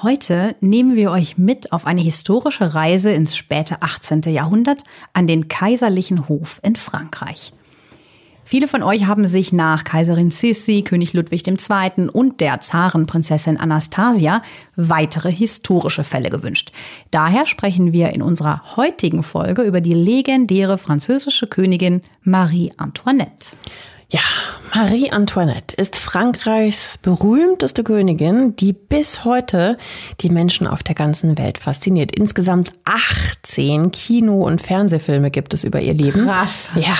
Heute nehmen wir euch mit auf eine historische Reise ins späte 18. Jahrhundert an den kaiserlichen Hof in Frankreich. Viele von euch haben sich nach Kaiserin Sissi, König Ludwig II. und der Zarenprinzessin Anastasia weitere historische Fälle gewünscht. Daher sprechen wir in unserer heutigen Folge über die legendäre französische Königin Marie Antoinette. Ja, Marie Antoinette ist Frankreichs berühmteste Königin, die bis heute die Menschen auf der ganzen Welt fasziniert. Insgesamt 18 Kino- und Fernsehfilme gibt es über ihr Leben. Krass. Ja,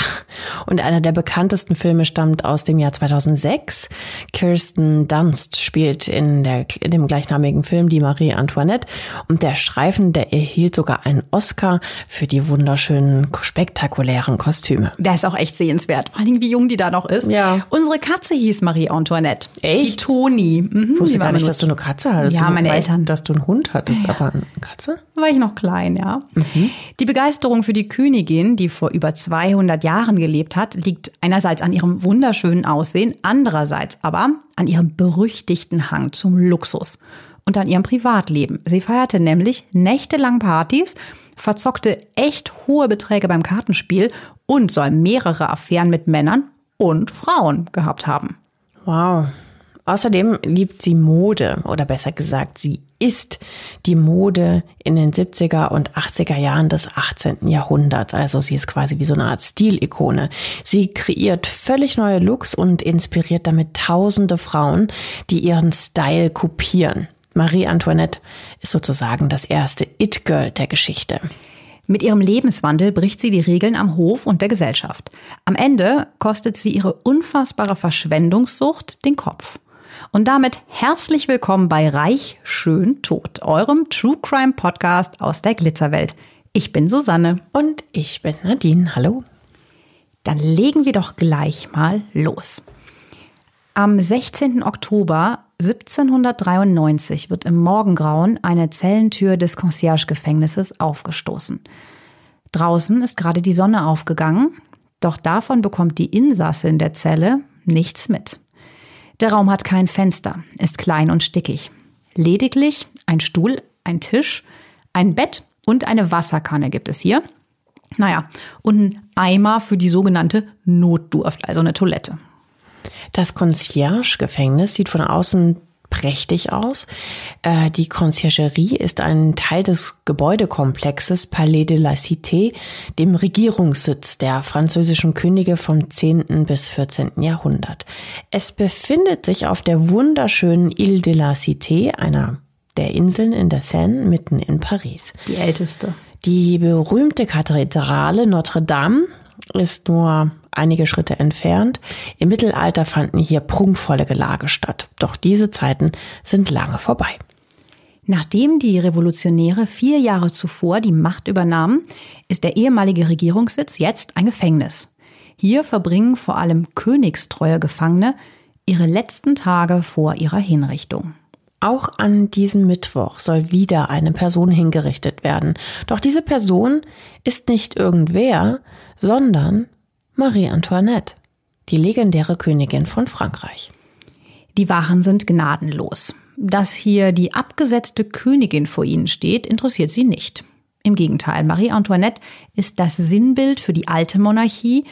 und einer der bekanntesten Filme stammt aus dem Jahr 2006. Kirsten Dunst spielt in, der, in dem gleichnamigen Film die Marie Antoinette und der Streifen, der erhielt sogar einen Oscar für die wunderschönen, spektakulären Kostüme. Der ist auch echt sehenswert. Vor allem, wie jung die da noch noch ist. Ja. Unsere Katze hieß Marie Antoinette. Echt? Die Toni. Mhm, ich wusste gar nicht, dass du eine Katze hattest. Ja, du meine weißt, Eltern. Dass du einen Hund hattest, Ja. aber eine Katze? war ich noch klein, ja. Mhm. Die Begeisterung für die Königin, die vor über 200 Jahren gelebt hat, liegt einerseits an ihrem wunderschönen Aussehen, andererseits aber an ihrem berüchtigten Hang zum Luxus und an ihrem Privatleben. Sie feierte nämlich nächtelang Partys, verzockte echt hohe Beträge beim Kartenspiel und soll mehrere Affären mit Männern und Frauen gehabt haben. Wow. Außerdem liebt sie Mode oder besser gesagt, sie ist die Mode in den 70er und 80er Jahren des 18. Jahrhunderts. Also sie ist quasi wie so eine Art Stilikone. Sie kreiert völlig neue Looks und inspiriert damit tausende Frauen, die ihren Style kopieren. Marie Antoinette ist sozusagen das erste It-Girl der Geschichte. Mit ihrem Lebenswandel bricht sie die Regeln am Hof und der Gesellschaft. Am Ende kostet sie ihre unfassbare Verschwendungssucht den Kopf. Und damit herzlich willkommen bei Reich, Schön, Tot, eurem True Crime Podcast aus der Glitzerwelt. Ich bin Susanne. Und ich bin Nadine. Hallo. Dann legen wir doch gleich mal los. Am 16. Oktober 1793 wird im Morgengrauen eine Zellentür des Concierge-Gefängnisses aufgestoßen. Draußen ist gerade die Sonne aufgegangen, doch davon bekommt die Insassin der Zelle nichts mit. Der Raum hat kein Fenster, ist klein und stickig. Lediglich ein Stuhl, ein Tisch, ein Bett und eine Wasserkanne gibt es hier. Naja, und ein Eimer für die sogenannte Notdurft, also eine Toilette. Das Concierge-Gefängnis sieht von außen prächtig aus. Äh, Die Conciergerie ist ein Teil des Gebäudekomplexes Palais de la Cité, dem Regierungssitz der französischen Könige vom 10. bis 14. Jahrhundert. Es befindet sich auf der wunderschönen Ile de la Cité, einer der Inseln in der Seine, mitten in Paris. Die älteste. Die berühmte Kathedrale Notre Dame ist nur einige Schritte entfernt. Im Mittelalter fanden hier prunkvolle Gelage statt. Doch diese Zeiten sind lange vorbei. Nachdem die Revolutionäre vier Jahre zuvor die Macht übernahmen, ist der ehemalige Regierungssitz jetzt ein Gefängnis. Hier verbringen vor allem königstreue Gefangene ihre letzten Tage vor ihrer Hinrichtung. Auch an diesem Mittwoch soll wieder eine Person hingerichtet werden. Doch diese Person ist nicht irgendwer, sondern Marie Antoinette, die legendäre Königin von Frankreich. Die Wachen sind gnadenlos. Dass hier die abgesetzte Königin vor ihnen steht, interessiert sie nicht. Im Gegenteil, Marie Antoinette ist das Sinnbild für die alte Monarchie,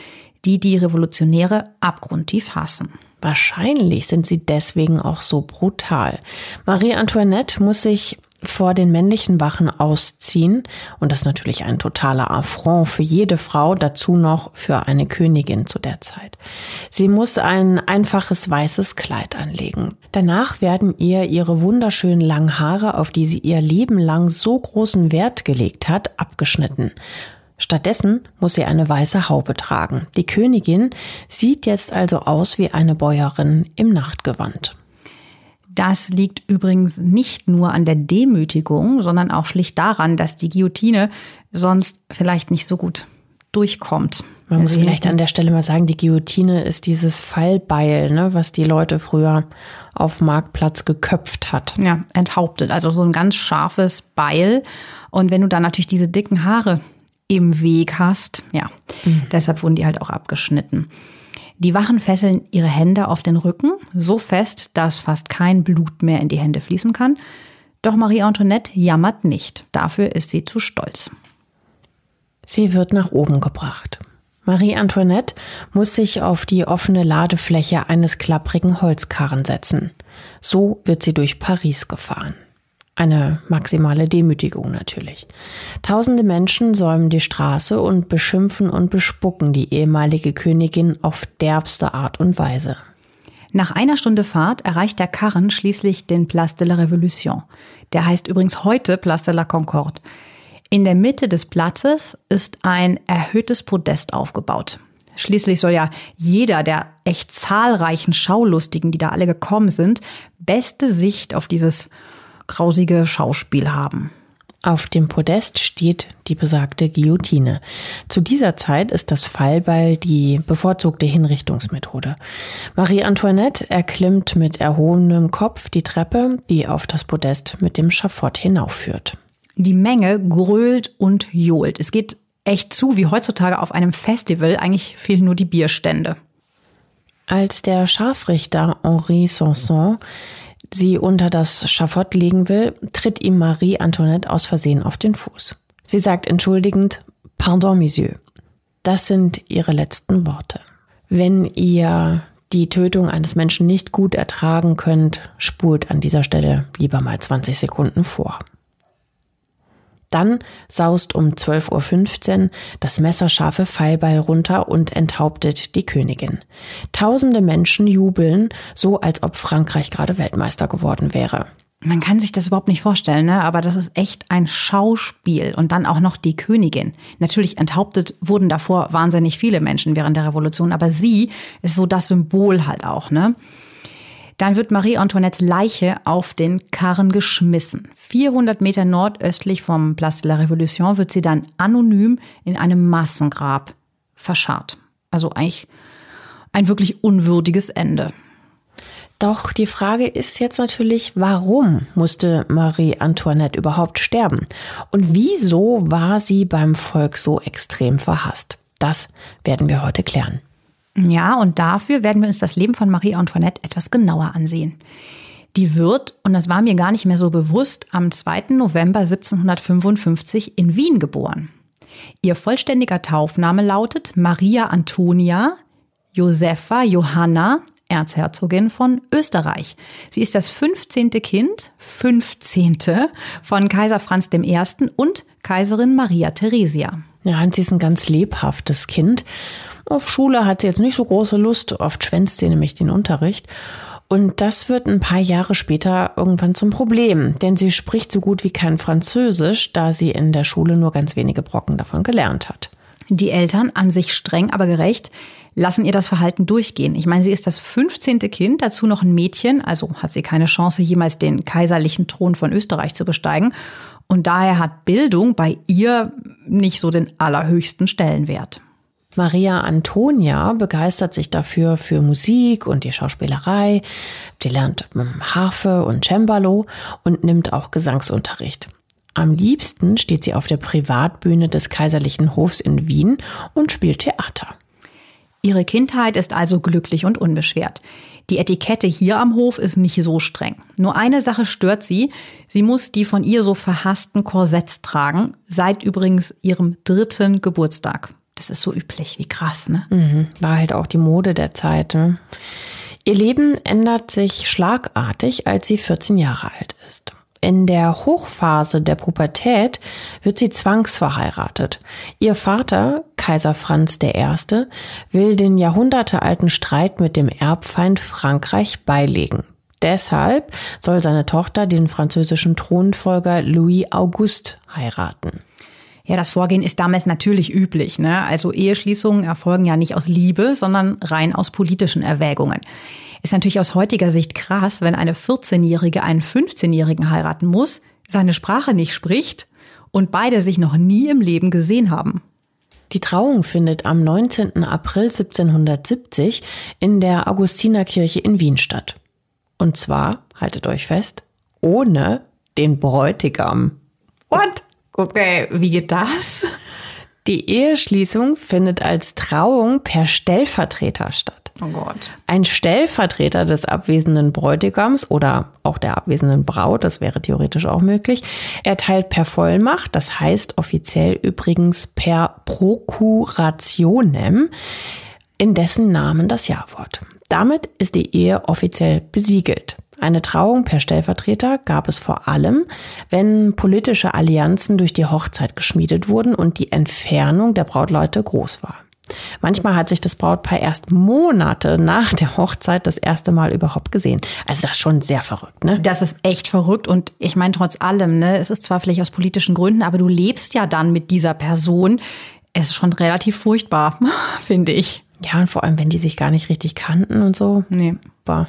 die die Revolutionäre abgrundtief hassen. Wahrscheinlich sind sie deswegen auch so brutal. Marie Antoinette muss sich vor den männlichen Wachen ausziehen. Und das ist natürlich ein totaler Affront für jede Frau, dazu noch für eine Königin zu der Zeit. Sie muss ein einfaches weißes Kleid anlegen. Danach werden ihr ihre wunderschönen langen Haare, auf die sie ihr Leben lang so großen Wert gelegt hat, abgeschnitten. Stattdessen muss sie eine weiße Haube tragen. Die Königin sieht jetzt also aus wie eine Bäuerin im Nachtgewand. Das liegt übrigens nicht nur an der Demütigung, sondern auch schlicht daran, dass die Guillotine sonst vielleicht nicht so gut durchkommt. Man muss vielleicht an der Stelle mal sagen, die Guillotine ist dieses Fallbeil, ne, was die Leute früher auf Marktplatz geköpft hat. Ja, enthauptet. Also so ein ganz scharfes Beil. Und wenn du dann natürlich diese dicken Haare im Weg hast. Ja, mhm. deshalb wurden die halt auch abgeschnitten. Die Wachen fesseln ihre Hände auf den Rücken, so fest, dass fast kein Blut mehr in die Hände fließen kann. Doch Marie Antoinette jammert nicht. Dafür ist sie zu stolz. Sie wird nach oben gebracht. Marie Antoinette muss sich auf die offene Ladefläche eines klapprigen Holzkarren setzen. So wird sie durch Paris gefahren. Eine maximale Demütigung natürlich. Tausende Menschen säumen die Straße und beschimpfen und bespucken die ehemalige Königin auf derbste Art und Weise. Nach einer Stunde Fahrt erreicht der Karren schließlich den Place de la Révolution. Der heißt übrigens heute Place de la Concorde. In der Mitte des Platzes ist ein erhöhtes Podest aufgebaut. Schließlich soll ja jeder der echt zahlreichen Schaulustigen, die da alle gekommen sind, beste Sicht auf dieses grausige Schauspiel haben. Auf dem Podest steht die besagte Guillotine. Zu dieser Zeit ist das Fallbeil die bevorzugte Hinrichtungsmethode. Marie Antoinette erklimmt mit erhobenem Kopf die Treppe, die auf das Podest mit dem Schafott hinaufführt. Die Menge grölt und johlt. Es geht echt zu wie heutzutage auf einem Festival. Eigentlich fehlen nur die Bierstände. Als der Scharfrichter Henri Sanson sie unter das Schafott legen will, tritt ihm Marie Antoinette aus Versehen auf den Fuß. Sie sagt entschuldigend, Pardon, Monsieur. Das sind ihre letzten Worte. Wenn ihr die Tötung eines Menschen nicht gut ertragen könnt, spult an dieser Stelle lieber mal 20 Sekunden vor. Dann saust um 12.15 Uhr das messerscharfe Pfeilbeil runter und enthauptet die Königin. Tausende Menschen jubeln, so als ob Frankreich gerade Weltmeister geworden wäre. Man kann sich das überhaupt nicht vorstellen, ne? aber das ist echt ein Schauspiel. Und dann auch noch die Königin. Natürlich enthauptet wurden davor wahnsinnig viele Menschen während der Revolution, aber sie ist so das Symbol halt auch. Ne? Dann wird Marie Antoinettes Leiche auf den Karren geschmissen. 400 Meter nordöstlich vom Place de la Révolution wird sie dann anonym in einem Massengrab verscharrt. Also eigentlich ein wirklich unwürdiges Ende. Doch die Frage ist jetzt natürlich, warum musste Marie Antoinette überhaupt sterben? Und wieso war sie beim Volk so extrem verhasst? Das werden wir heute klären. Ja, und dafür werden wir uns das Leben von Marie Antoinette etwas genauer ansehen. Die wird, und das war mir gar nicht mehr so bewusst, am 2. November 1755 in Wien geboren. Ihr vollständiger Taufname lautet Maria Antonia Josepha Johanna, Erzherzogin von Österreich. Sie ist das 15. Kind, 15. von Kaiser Franz I. und Kaiserin Maria Theresia. Ja, und sie ist ein ganz lebhaftes Kind. Auf Schule hat sie jetzt nicht so große Lust, oft schwänzt sie nämlich den Unterricht. Und das wird ein paar Jahre später irgendwann zum Problem, denn sie spricht so gut wie kein Französisch, da sie in der Schule nur ganz wenige Brocken davon gelernt hat. Die Eltern, an sich streng, aber gerecht, lassen ihr das Verhalten durchgehen. Ich meine, sie ist das 15. Kind, dazu noch ein Mädchen, also hat sie keine Chance, jemals den kaiserlichen Thron von Österreich zu besteigen. Und daher hat Bildung bei ihr nicht so den allerhöchsten Stellenwert. Maria Antonia begeistert sich dafür für Musik und die Schauspielerei. Sie lernt Harfe und Cembalo und nimmt auch Gesangsunterricht. Am liebsten steht sie auf der Privatbühne des Kaiserlichen Hofs in Wien und spielt Theater. Ihre Kindheit ist also glücklich und unbeschwert. Die Etikette hier am Hof ist nicht so streng. Nur eine Sache stört sie. Sie muss die von ihr so verhassten Korsetts tragen, seit übrigens ihrem dritten Geburtstag. Das ist so üblich, wie krass, ne? Mhm. War halt auch die Mode der Zeit. Ne? Ihr Leben ändert sich schlagartig, als sie 14 Jahre alt ist. In der Hochphase der Pubertät wird sie zwangsverheiratet. Ihr Vater, Kaiser Franz I., will den jahrhundertealten Streit mit dem Erbfeind Frankreich beilegen. Deshalb soll seine Tochter den französischen Thronfolger Louis Auguste heiraten. Ja, das Vorgehen ist damals natürlich üblich. Ne? Also Eheschließungen erfolgen ja nicht aus Liebe, sondern rein aus politischen Erwägungen. Ist natürlich aus heutiger Sicht krass, wenn eine 14-Jährige einen 15-Jährigen heiraten muss, seine Sprache nicht spricht und beide sich noch nie im Leben gesehen haben. Die Trauung findet am 19. April 1770 in der Augustinerkirche in Wien statt. Und zwar, haltet euch fest, ohne den Bräutigam. What? Okay, wie geht das? Die Eheschließung findet als Trauung per Stellvertreter statt. Oh Gott. Ein Stellvertreter des abwesenden Bräutigams oder auch der abwesenden Braut, das wäre theoretisch auch möglich, erteilt per Vollmacht, das heißt offiziell übrigens per Prokurationem, in dessen Namen das Ja-Wort. Damit ist die Ehe offiziell besiegelt. Eine Trauung per Stellvertreter gab es vor allem, wenn politische Allianzen durch die Hochzeit geschmiedet wurden und die Entfernung der Brautleute groß war. Manchmal hat sich das Brautpaar erst Monate nach der Hochzeit das erste Mal überhaupt gesehen. Also das ist schon sehr verrückt, ne? Das ist echt verrückt und ich meine trotz allem, ne, es ist zwar vielleicht aus politischen Gründen, aber du lebst ja dann mit dieser Person. Es ist schon relativ furchtbar, finde ich. Ja, und vor allem, wenn die sich gar nicht richtig kannten und so. Nee. Boah.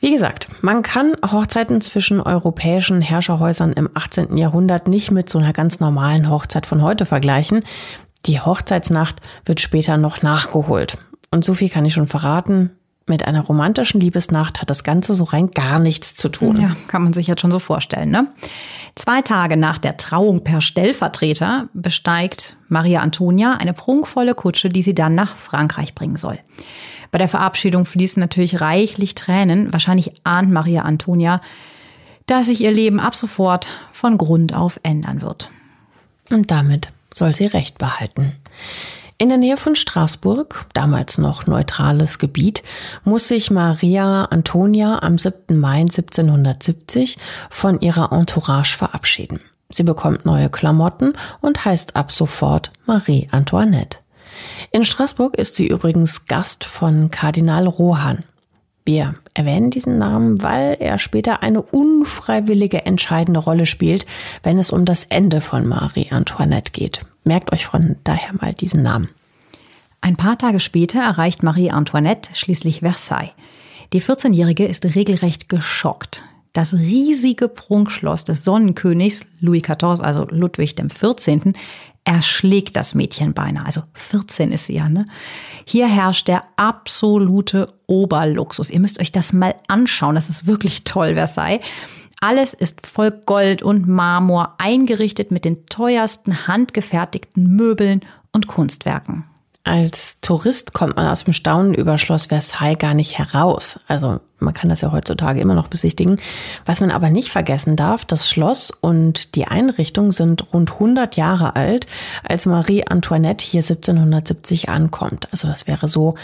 Wie gesagt, man kann Hochzeiten zwischen europäischen Herrscherhäusern im 18. Jahrhundert nicht mit so einer ganz normalen Hochzeit von heute vergleichen. Die Hochzeitsnacht wird später noch nachgeholt. Und so viel kann ich schon verraten. Mit einer romantischen Liebesnacht hat das Ganze so rein gar nichts zu tun. Ja, kann man sich jetzt schon so vorstellen, ne? Zwei Tage nach der Trauung per Stellvertreter besteigt Maria Antonia eine prunkvolle Kutsche, die sie dann nach Frankreich bringen soll. Bei der Verabschiedung fließen natürlich reichlich Tränen. Wahrscheinlich ahnt Maria Antonia, dass sich ihr Leben ab sofort von Grund auf ändern wird. Und damit soll sie Recht behalten. In der Nähe von Straßburg, damals noch neutrales Gebiet, muss sich Maria Antonia am 7. Mai 1770 von ihrer Entourage verabschieden. Sie bekommt neue Klamotten und heißt ab sofort Marie Antoinette. In Straßburg ist sie übrigens Gast von Kardinal Rohan. Wir erwähnen diesen Namen, weil er später eine unfreiwillige entscheidende Rolle spielt, wenn es um das Ende von Marie Antoinette geht. Merkt euch von daher mal diesen Namen. Ein paar Tage später erreicht Marie Antoinette schließlich Versailles. Die 14-Jährige ist regelrecht geschockt. Das riesige Prunkschloss des Sonnenkönigs Louis XIV, also Ludwig XIV., erschlägt das Mädchen beinahe. Also 14 ist sie ja, ne? Hier herrscht der absolute Oberluxus. Ihr müsst euch das mal anschauen. Das ist wirklich toll, Versailles. Alles ist voll Gold und Marmor, eingerichtet mit den teuersten handgefertigten Möbeln und Kunstwerken. Als Tourist kommt man aus dem Staunen über Schloss Versailles gar nicht heraus. Also man kann das ja heutzutage immer noch besichtigen. Was man aber nicht vergessen darf, das Schloss und die Einrichtung sind rund 100 Jahre alt, als Marie Antoinette hier 1770 ankommt. Also das wäre so,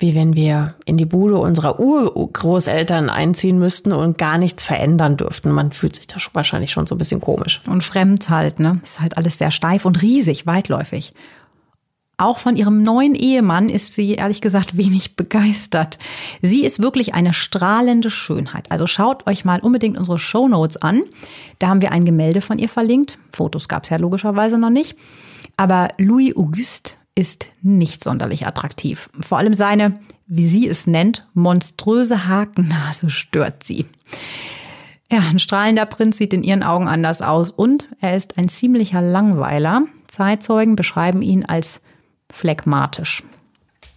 wie wenn wir in die Bude unserer Urgroßeltern einziehen müssten und gar nichts verändern dürften. Man fühlt sich da wahrscheinlich schon so ein bisschen komisch. Und fremd halt, ne? Ist halt alles sehr steif und riesig, weitläufig. Auch von ihrem neuen Ehemann ist sie ehrlich gesagt wenig begeistert. Sie ist wirklich eine strahlende Schönheit. Also schaut euch mal unbedingt unsere Show Notes an. Da haben wir ein Gemälde von ihr verlinkt. Fotos gab es ja logischerweise noch nicht. Aber Louis Auguste ist nicht sonderlich attraktiv. Vor allem seine, wie sie es nennt, monströse Hakennase stört sie. Ja, ein strahlender Prinz sieht in ihren Augen anders aus und er ist ein ziemlicher Langweiler. Zeitzeugen beschreiben ihn als phlegmatisch.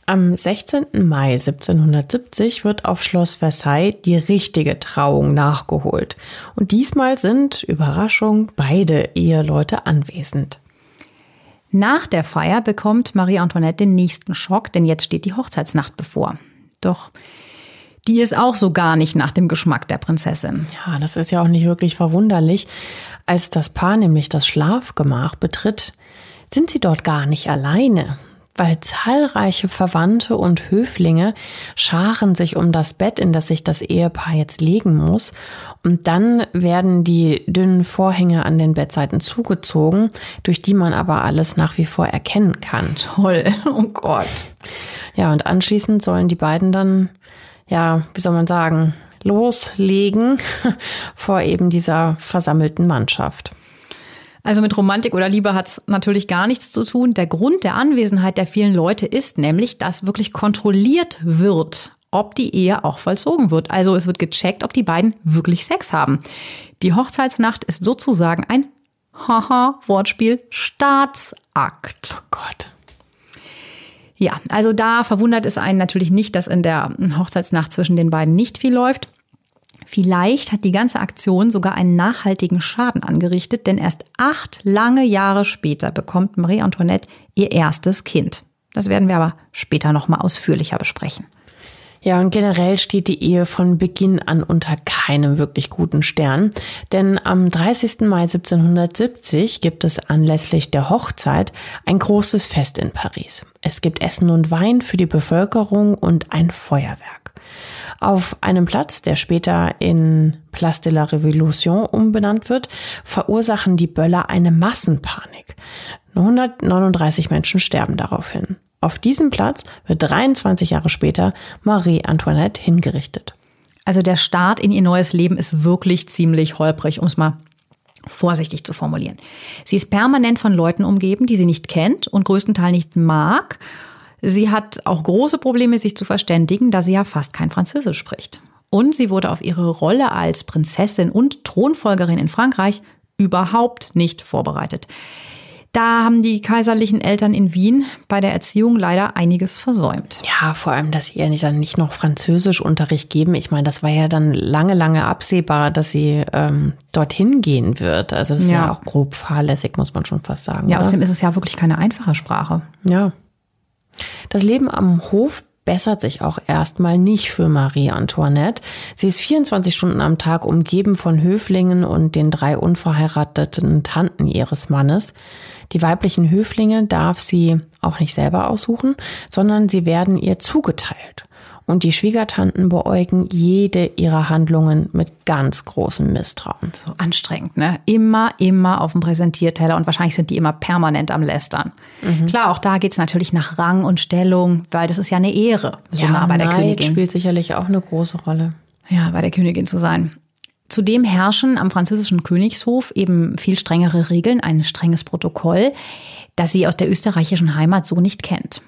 Am 16. Mai 1770 wird auf Schloss Versailles die richtige Trauung nachgeholt. Und diesmal sind, Überraschung, beide Eheleute anwesend. Nach der Feier bekommt Marie Antoinette den nächsten Schock, denn jetzt steht die Hochzeitsnacht bevor. Doch die ist auch so gar nicht nach dem Geschmack der Prinzessin. Ja, das ist ja auch nicht wirklich verwunderlich. Als das Paar nämlich das Schlafgemach betritt, sind sie dort gar nicht alleine. weil zahlreiche Verwandte und Höflinge scharen sich um das Bett, in das sich das Ehepaar jetzt legen muss. Und dann werden die dünnen Vorhänge an den Bettseiten zugezogen, durch die man aber alles nach wie vor erkennen kann. Toll, oh Gott. Ja, und anschließend sollen die beiden dann, ja, wie soll man sagen, loslegen vor eben dieser versammelten Mannschaft. Also mit Romantik oder Liebe hat es natürlich gar nichts zu tun. Der Grund der Anwesenheit der vielen Leute ist nämlich, dass wirklich kontrolliert wird, ob die Ehe auch vollzogen wird. Also es wird gecheckt, ob die beiden wirklich Sex haben. Die Hochzeitsnacht ist sozusagen ein Haha, Wortspiel, Staatsakt. Oh Gott. Ja, also da verwundert es einen natürlich nicht, dass in der Hochzeitsnacht zwischen den beiden nicht viel läuft. Vielleicht hat die ganze Aktion sogar einen nachhaltigen Schaden angerichtet, denn erst acht lange Jahre später bekommt Marie Antoinette ihr erstes Kind. Das werden wir aber später nochmal ausführlicher besprechen. Ja, und generell steht die Ehe von Beginn an unter keinem wirklich guten Stern, denn am 30. Mai 1770 gibt es anlässlich der Hochzeit ein großes Fest in Paris. Es gibt Essen und Wein für die Bevölkerung und ein Feuerwerk. Auf einem Platz, der später in Place de la Révolution umbenannt wird, verursachen die Böller eine Massenpanik. 139 Menschen sterben daraufhin. Auf diesem Platz wird 23 Jahre später Marie Antoinette hingerichtet. Also der Start in ihr neues Leben ist wirklich ziemlich holprig, um es mal vorsichtig zu formulieren. Sie ist permanent von Leuten umgeben, die sie nicht kennt und größtenteils nicht mag Sie hat auch große Probleme, sich zu verständigen, da sie ja fast kein Französisch spricht. Und sie wurde auf ihre Rolle als Prinzessin und Thronfolgerin in Frankreich überhaupt nicht vorbereitet. Da haben die kaiserlichen Eltern in Wien bei der Erziehung leider einiges versäumt. Ja, vor allem, dass sie ihr nicht, dann nicht noch Französischunterricht geben. Ich meine, das war ja dann lange, lange absehbar, dass sie ähm, dorthin gehen wird. Also das ist ja. ja auch grob fahrlässig, muss man schon fast sagen. Ja, oder? außerdem ist es ja wirklich keine einfache Sprache. Ja. Das Leben am Hof bessert sich auch erstmal nicht für Marie Antoinette. Sie ist 24 Stunden am Tag umgeben von Höflingen und den drei unverheirateten Tanten ihres Mannes. Die weiblichen Höflinge darf sie auch nicht selber aussuchen, sondern sie werden ihr zugeteilt und die Schwiegertanten beäugen jede ihrer Handlungen mit ganz großem Misstrauen. So anstrengend, ne? Immer, immer auf dem Präsentierteller und wahrscheinlich sind die immer permanent am Lästern. Mhm. Klar, auch da geht's natürlich nach Rang und Stellung, weil das ist ja eine Ehre, so ja, nah bei der Neid Königin. spielt sicherlich auch eine große Rolle. Ja, bei der Königin zu sein. Zudem herrschen am französischen Königshof eben viel strengere Regeln, ein strenges Protokoll, das sie aus der österreichischen Heimat so nicht kennt.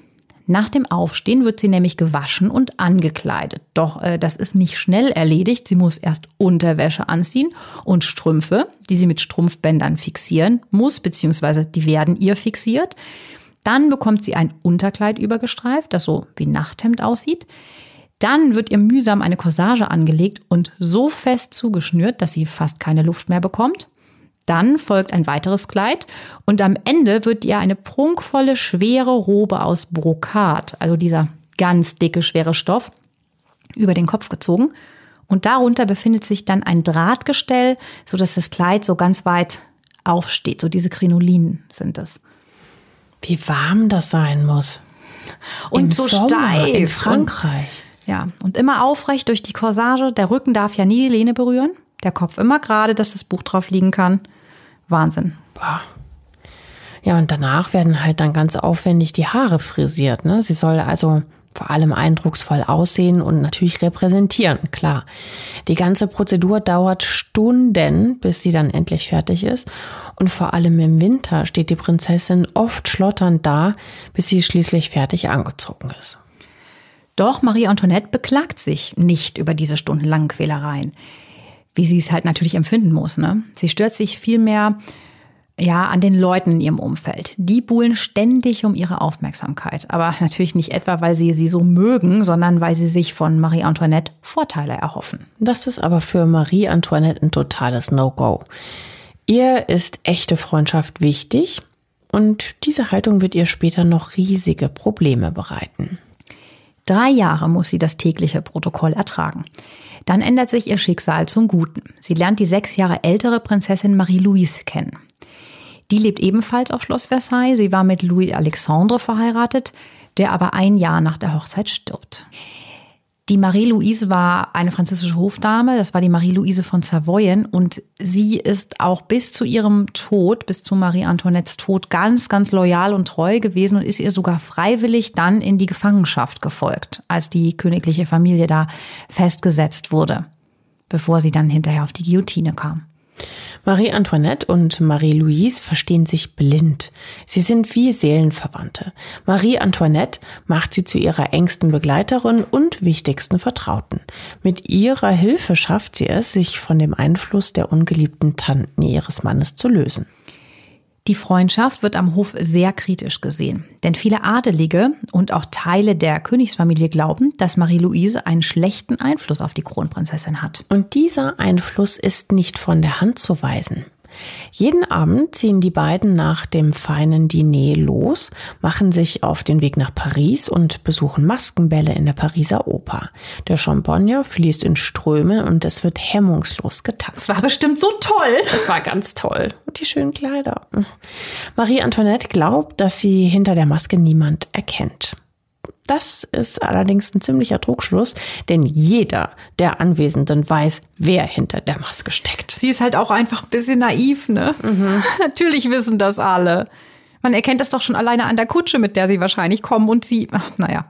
Nach dem Aufstehen wird sie nämlich gewaschen und angekleidet. Doch äh, das ist nicht schnell erledigt. Sie muss erst Unterwäsche anziehen und Strümpfe, die sie mit Strumpfbändern fixieren muss, beziehungsweise die werden ihr fixiert. Dann bekommt sie ein Unterkleid übergestreift, das so wie Nachthemd aussieht. Dann wird ihr mühsam eine Corsage angelegt und so fest zugeschnürt, dass sie fast keine Luft mehr bekommt. Dann folgt ein weiteres Kleid und am Ende wird ihr eine prunkvolle, schwere Robe aus Brokat, also dieser ganz dicke, schwere Stoff, über den Kopf gezogen. Und darunter befindet sich dann ein Drahtgestell, so dass das Kleid so ganz weit aufsteht. So diese Krinolinen sind es. Wie warm das sein muss. Und Im so Sommer steif. In Frankreich. Und, ja, und immer aufrecht durch die Corsage. Der Rücken darf ja nie die Lehne berühren. Der Kopf immer gerade, dass das Buch drauf liegen kann. Wahnsinn. Boah. Ja, und danach werden halt dann ganz aufwendig die Haare frisiert. Ne? Sie soll also vor allem eindrucksvoll aussehen und natürlich repräsentieren, klar. Die ganze Prozedur dauert Stunden, bis sie dann endlich fertig ist. Und vor allem im Winter steht die Prinzessin oft schlotternd da, bis sie schließlich fertig angezogen ist. Doch Marie Antoinette beklagt sich nicht über diese stundenlangen Quälereien wie sie es halt natürlich empfinden muss. Ne? Sie stört sich vielmehr ja, an den Leuten in ihrem Umfeld. Die buhlen ständig um ihre Aufmerksamkeit. Aber natürlich nicht etwa, weil sie sie so mögen, sondern weil sie sich von Marie Antoinette Vorteile erhoffen. Das ist aber für Marie Antoinette ein totales No-Go. Ihr ist echte Freundschaft wichtig und diese Haltung wird ihr später noch riesige Probleme bereiten. Drei Jahre muss sie das tägliche Protokoll ertragen. Dann ändert sich ihr Schicksal zum Guten. Sie lernt die sechs Jahre ältere Prinzessin Marie-Louise kennen. Die lebt ebenfalls auf Schloss Versailles. Sie war mit Louis Alexandre verheiratet, der aber ein Jahr nach der Hochzeit stirbt. Die Marie-Louise war eine französische Hofdame, das war die Marie-Louise von Savoyen und sie ist auch bis zu ihrem Tod, bis zu Marie Antoinettes Tod ganz, ganz loyal und treu gewesen und ist ihr sogar freiwillig dann in die Gefangenschaft gefolgt, als die königliche Familie da festgesetzt wurde, bevor sie dann hinterher auf die Guillotine kam. Marie Antoinette und Marie Louise verstehen sich blind. Sie sind wie Seelenverwandte. Marie Antoinette macht sie zu ihrer engsten Begleiterin und wichtigsten Vertrauten. Mit ihrer Hilfe schafft sie es, sich von dem Einfluss der ungeliebten Tanten ihres Mannes zu lösen. Die Freundschaft wird am Hof sehr kritisch gesehen, denn viele Adelige und auch Teile der Königsfamilie glauben, dass Marie-Louise einen schlechten Einfluss auf die Kronprinzessin hat. Und dieser Einfluss ist nicht von der Hand zu weisen. Jeden Abend ziehen die beiden nach dem feinen Diner los, machen sich auf den Weg nach Paris und besuchen Maskenbälle in der Pariser Oper. Der Champagner fließt in Strömen und es wird hemmungslos getanzt. Das war bestimmt so toll. Es war ganz toll. Und die schönen Kleider. Marie Antoinette glaubt, dass sie hinter der Maske niemand erkennt. Das ist allerdings ein ziemlicher Trugschluss, denn jeder der Anwesenden weiß, wer hinter der Maske steckt. Sie ist halt auch einfach ein bisschen naiv, ne? Mhm. Natürlich wissen das alle. Man erkennt das doch schon alleine an der Kutsche, mit der sie wahrscheinlich kommen und sie, ach, naja.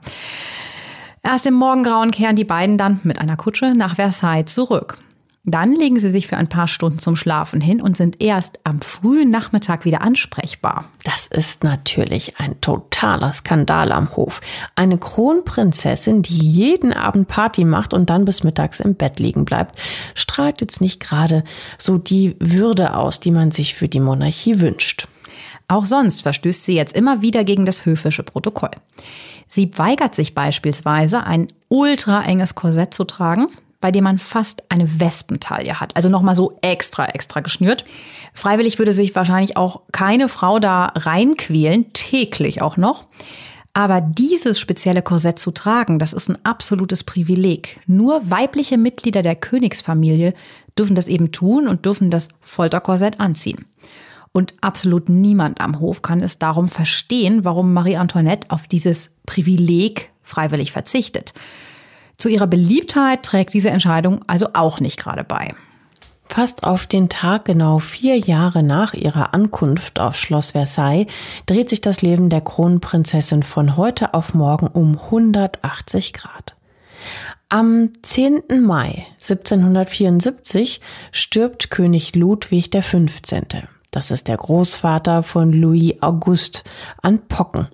Erst im Morgengrauen kehren die beiden dann mit einer Kutsche nach Versailles zurück. Dann legen sie sich für ein paar Stunden zum Schlafen hin und sind erst am frühen Nachmittag wieder ansprechbar. Das ist natürlich ein totaler Skandal am Hof. Eine Kronprinzessin, die jeden Abend Party macht und dann bis mittags im Bett liegen bleibt, strahlt jetzt nicht gerade so die Würde aus, die man sich für die Monarchie wünscht. Auch sonst verstößt sie jetzt immer wieder gegen das höfische Protokoll. Sie weigert sich beispielsweise, ein ultra enges Korsett zu tragen, bei dem man fast eine Wespentaille hat. Also nochmal so extra, extra geschnürt. Freiwillig würde sich wahrscheinlich auch keine Frau da reinquälen, täglich auch noch. Aber dieses spezielle Korsett zu tragen, das ist ein absolutes Privileg. Nur weibliche Mitglieder der Königsfamilie dürfen das eben tun und dürfen das Folterkorsett anziehen. Und absolut niemand am Hof kann es darum verstehen, warum Marie Antoinette auf dieses Privileg freiwillig verzichtet. Zu ihrer Beliebtheit trägt diese Entscheidung also auch nicht gerade bei. Fast auf den Tag genau vier Jahre nach ihrer Ankunft auf Schloss Versailles dreht sich das Leben der Kronprinzessin von heute auf morgen um 180 Grad. Am 10. Mai 1774 stirbt König Ludwig XV. Das ist der Großvater von Louis Auguste an Pocken.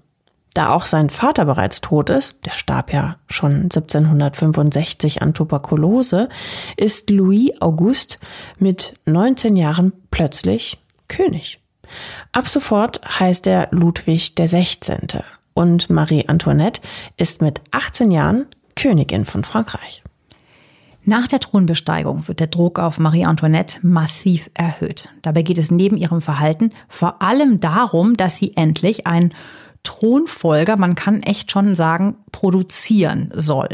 Da auch sein Vater bereits tot ist, der starb ja schon 1765 an Tuberkulose, ist Louis Auguste mit 19 Jahren plötzlich König. Ab sofort heißt er Ludwig der 16. und Marie Antoinette ist mit 18 Jahren Königin von Frankreich. Nach der Thronbesteigung wird der Druck auf Marie Antoinette massiv erhöht. Dabei geht es neben ihrem Verhalten vor allem darum, dass sie endlich ein Thronfolger, man kann echt schon sagen, produzieren soll.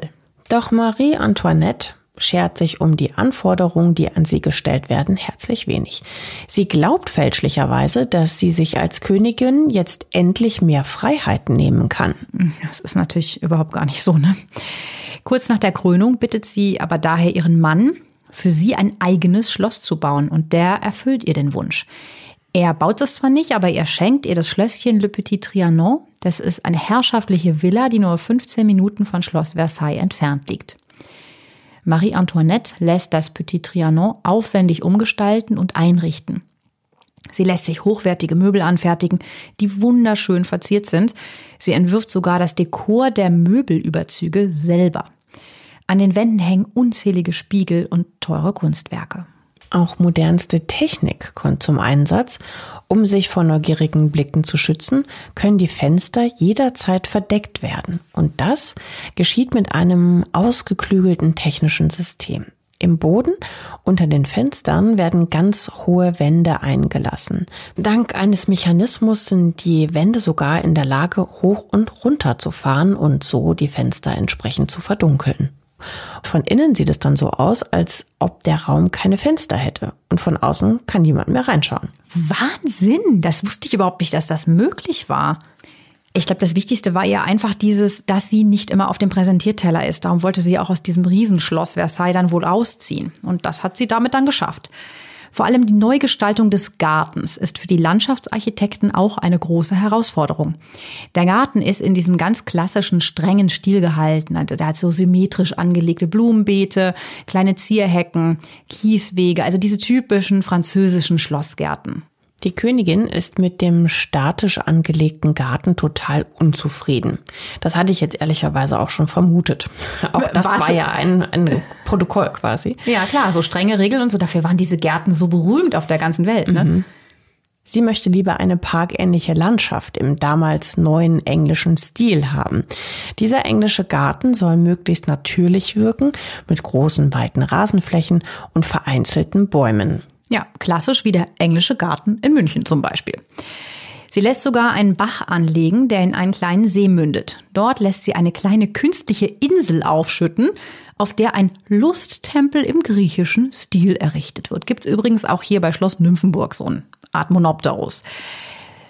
Doch Marie Antoinette schert sich um die Anforderungen, die an sie gestellt werden, herzlich wenig. Sie glaubt fälschlicherweise, dass sie sich als Königin jetzt endlich mehr Freiheiten nehmen kann. Das ist natürlich überhaupt gar nicht so, ne? Kurz nach der Krönung bittet sie aber daher ihren Mann, für sie ein eigenes Schloss zu bauen und der erfüllt ihr den Wunsch. Er baut es zwar nicht, aber er schenkt ihr das Schlösschen Le Petit Trianon. Das ist eine herrschaftliche Villa, die nur 15 Minuten von Schloss Versailles entfernt liegt. Marie Antoinette lässt das Petit Trianon aufwendig umgestalten und einrichten. Sie lässt sich hochwertige Möbel anfertigen, die wunderschön verziert sind. Sie entwirft sogar das Dekor der Möbelüberzüge selber. An den Wänden hängen unzählige Spiegel und teure Kunstwerke. Auch modernste Technik kommt zum Einsatz. Um sich vor neugierigen Blicken zu schützen, können die Fenster jederzeit verdeckt werden. Und das geschieht mit einem ausgeklügelten technischen System. Im Boden unter den Fenstern werden ganz hohe Wände eingelassen. Dank eines Mechanismus sind die Wände sogar in der Lage, hoch und runter zu fahren und so die Fenster entsprechend zu verdunkeln. Von innen sieht es dann so aus, als ob der Raum keine Fenster hätte. Und von außen kann niemand mehr reinschauen. Wahnsinn! Das wusste ich überhaupt nicht, dass das möglich war. Ich glaube, das Wichtigste war ihr einfach dieses, dass sie nicht immer auf dem Präsentierteller ist. Darum wollte sie auch aus diesem Riesenschloss Versailles dann wohl ausziehen. Und das hat sie damit dann geschafft. Vor allem die Neugestaltung des Gartens ist für die Landschaftsarchitekten auch eine große Herausforderung. Der Garten ist in diesem ganz klassischen, strengen Stil gehalten. Also der hat so symmetrisch angelegte Blumenbeete, kleine Zierhecken, Kieswege, also diese typischen französischen Schlossgärten. Die Königin ist mit dem statisch angelegten Garten total unzufrieden. Das hatte ich jetzt ehrlicherweise auch schon vermutet. Auch das Was? war ja ein, ein Protokoll quasi. Ja, klar, so strenge Regeln und so. Dafür waren diese Gärten so berühmt auf der ganzen Welt. Ne? Mhm. Sie möchte lieber eine parkähnliche Landschaft im damals neuen englischen Stil haben. Dieser englische Garten soll möglichst natürlich wirken, mit großen, weiten Rasenflächen und vereinzelten Bäumen. Ja, klassisch wie der englische Garten in München zum Beispiel. Sie lässt sogar einen Bach anlegen, der in einen kleinen See mündet. Dort lässt sie eine kleine künstliche Insel aufschütten, auf der ein Lusttempel im griechischen Stil errichtet wird. Gibt es übrigens auch hier bei Schloss Nymphenburg so eine Art Monopterus.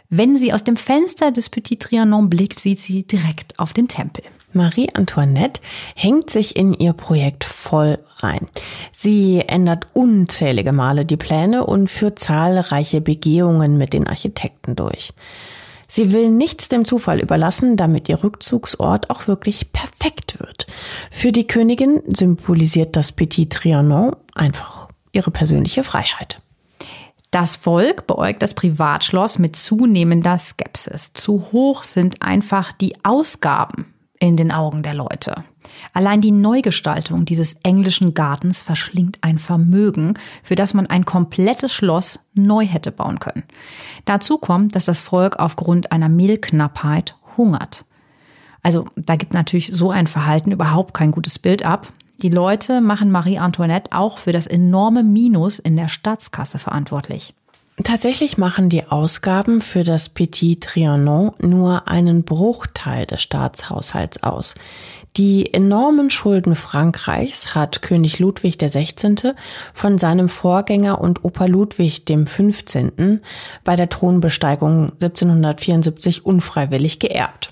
Wenn sie aus dem Fenster des Petit Trianon blickt, sieht sie direkt auf den Tempel. Marie Antoinette hängt sich in ihr Projekt voll rein. Sie ändert unzählige Male die Pläne und führt zahlreiche Begehungen mit den Architekten durch. Sie will nichts dem Zufall überlassen, damit ihr Rückzugsort auch wirklich perfekt wird. Für die Königin symbolisiert das Petit Trianon einfach ihre persönliche Freiheit. Das Volk beäugt das Privatschloss mit zunehmender Skepsis. Zu hoch sind einfach die Ausgaben in den Augen der Leute. Allein die Neugestaltung dieses englischen Gartens verschlingt ein Vermögen, für das man ein komplettes Schloss neu hätte bauen können. Dazu kommt, dass das Volk aufgrund einer Mehlknappheit hungert. Also da gibt natürlich so ein Verhalten überhaupt kein gutes Bild ab. Die Leute machen Marie Antoinette auch für das enorme Minus in der Staatskasse verantwortlich. Tatsächlich machen die Ausgaben für das Petit Trianon nur einen Bruchteil des Staatshaushalts aus. Die enormen Schulden Frankreichs hat König Ludwig XVI. von seinem Vorgänger und Opa Ludwig XV. bei der Thronbesteigung 1774 unfreiwillig geerbt.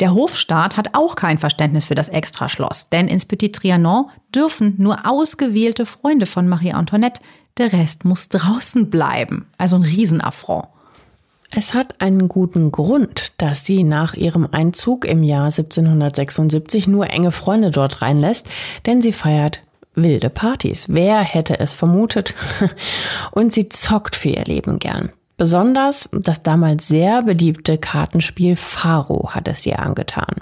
Der Hofstaat hat auch kein Verständnis für das Extraschloss, denn ins Petit Trianon dürfen nur ausgewählte Freunde von Marie Antoinette der Rest muss draußen bleiben. Also ein Riesenaffront. Es hat einen guten Grund, dass sie nach ihrem Einzug im Jahr 1776 nur enge Freunde dort reinlässt, denn sie feiert wilde Partys. Wer hätte es vermutet? Und sie zockt für ihr Leben gern. Besonders das damals sehr beliebte Kartenspiel Pharaoh hat es ihr angetan.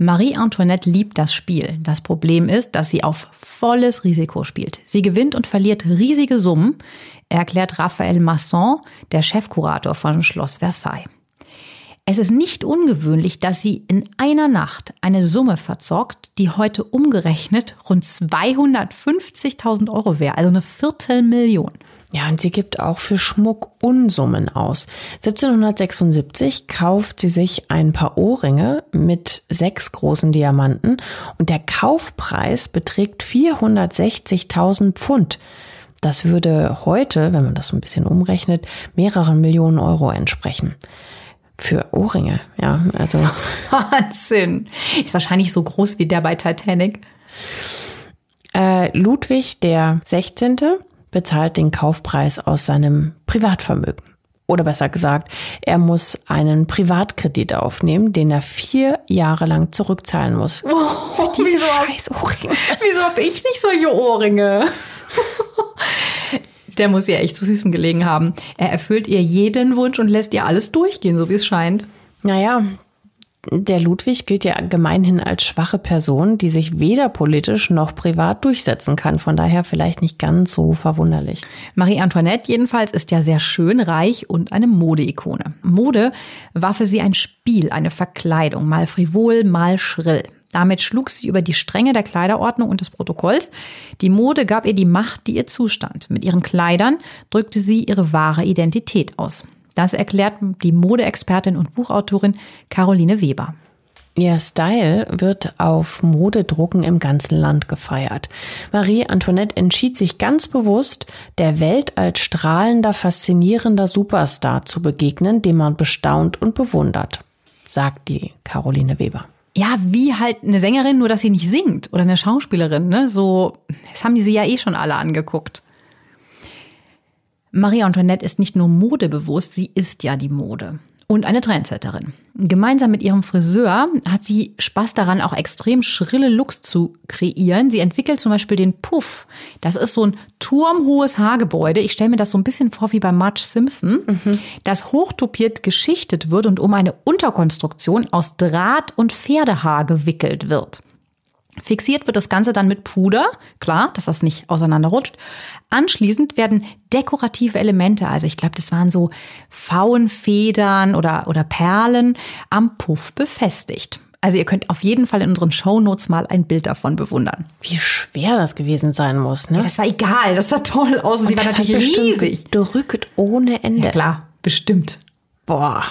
Marie Antoinette liebt das Spiel. Das Problem ist, dass sie auf volles Risiko spielt. Sie gewinnt und verliert riesige Summen, erklärt Raphael Masson, der Chefkurator von Schloss Versailles. Es ist nicht ungewöhnlich, dass sie in einer Nacht eine Summe verzockt, die heute umgerechnet rund 250.000 Euro wäre, also eine Viertelmillion. Ja, und sie gibt auch für Schmuck Unsummen aus. 1776 kauft sie sich ein paar Ohrringe mit sechs großen Diamanten und der Kaufpreis beträgt 460.000 Pfund. Das würde heute, wenn man das so ein bisschen umrechnet, mehreren Millionen Euro entsprechen. Für Ohrringe, ja, also. Wahnsinn. Ist wahrscheinlich so groß wie der bei Titanic. Äh, Ludwig der 16 bezahlt den Kaufpreis aus seinem Privatvermögen. Oder besser gesagt, er muss einen Privatkredit aufnehmen, den er vier Jahre lang zurückzahlen muss. Oh, für diese wieso scheiß Ohrringe. Wieso habe ich nicht solche Ohrringe? Der muss ihr echt zu Füßen gelegen haben. Er erfüllt ihr jeden Wunsch und lässt ihr alles durchgehen, so wie es scheint. Naja, der Ludwig gilt ja gemeinhin als schwache Person, die sich weder politisch noch privat durchsetzen kann. Von daher vielleicht nicht ganz so verwunderlich. Marie Antoinette jedenfalls ist ja sehr schön, reich und eine Modeikone. Mode war für sie ein Spiel, eine Verkleidung, mal frivol, mal schrill. Damit schlug sie über die Stränge der Kleiderordnung und des Protokolls. Die Mode gab ihr die Macht, die ihr zustand. Mit ihren Kleidern drückte sie ihre wahre Identität aus. Das erklärt die Modeexpertin und Buchautorin Caroline Weber. Ihr Style wird auf Modedrucken im ganzen Land gefeiert. Marie Antoinette entschied sich ganz bewusst, der Welt als strahlender, faszinierender Superstar zu begegnen, den man bestaunt und bewundert, sagt die Caroline Weber. Ja, wie halt eine Sängerin, nur dass sie nicht singt oder eine Schauspielerin, ne? So, das haben die sie ja eh schon alle angeguckt. Marie Antoinette ist nicht nur modebewusst, sie ist ja die Mode und eine Trendsetterin. Gemeinsam mit ihrem Friseur hat sie Spaß daran, auch extrem schrille Looks zu kreieren. Sie entwickelt zum Beispiel den Puff. Das ist so ein turmhohes Haargebäude. Ich stelle mir das so ein bisschen vor wie bei Marge Simpson, mhm. das hochtopiert geschichtet wird und um eine Unterkonstruktion aus Draht und Pferdehaar gewickelt wird. Fixiert wird das Ganze dann mit Puder, klar, dass das nicht auseinanderrutscht. Anschließend werden dekorative Elemente, also ich glaube, das waren so Pfauenfedern oder, oder Perlen, am Puff befestigt. Also ihr könnt auf jeden Fall in unseren Shownotes mal ein Bild davon bewundern. Wie schwer das gewesen sein muss, ne? Ja, das war egal, das sah toll aus und, sie war natürlich riesig. Drückt ohne Ende. Ja, klar, bestimmt. Boah.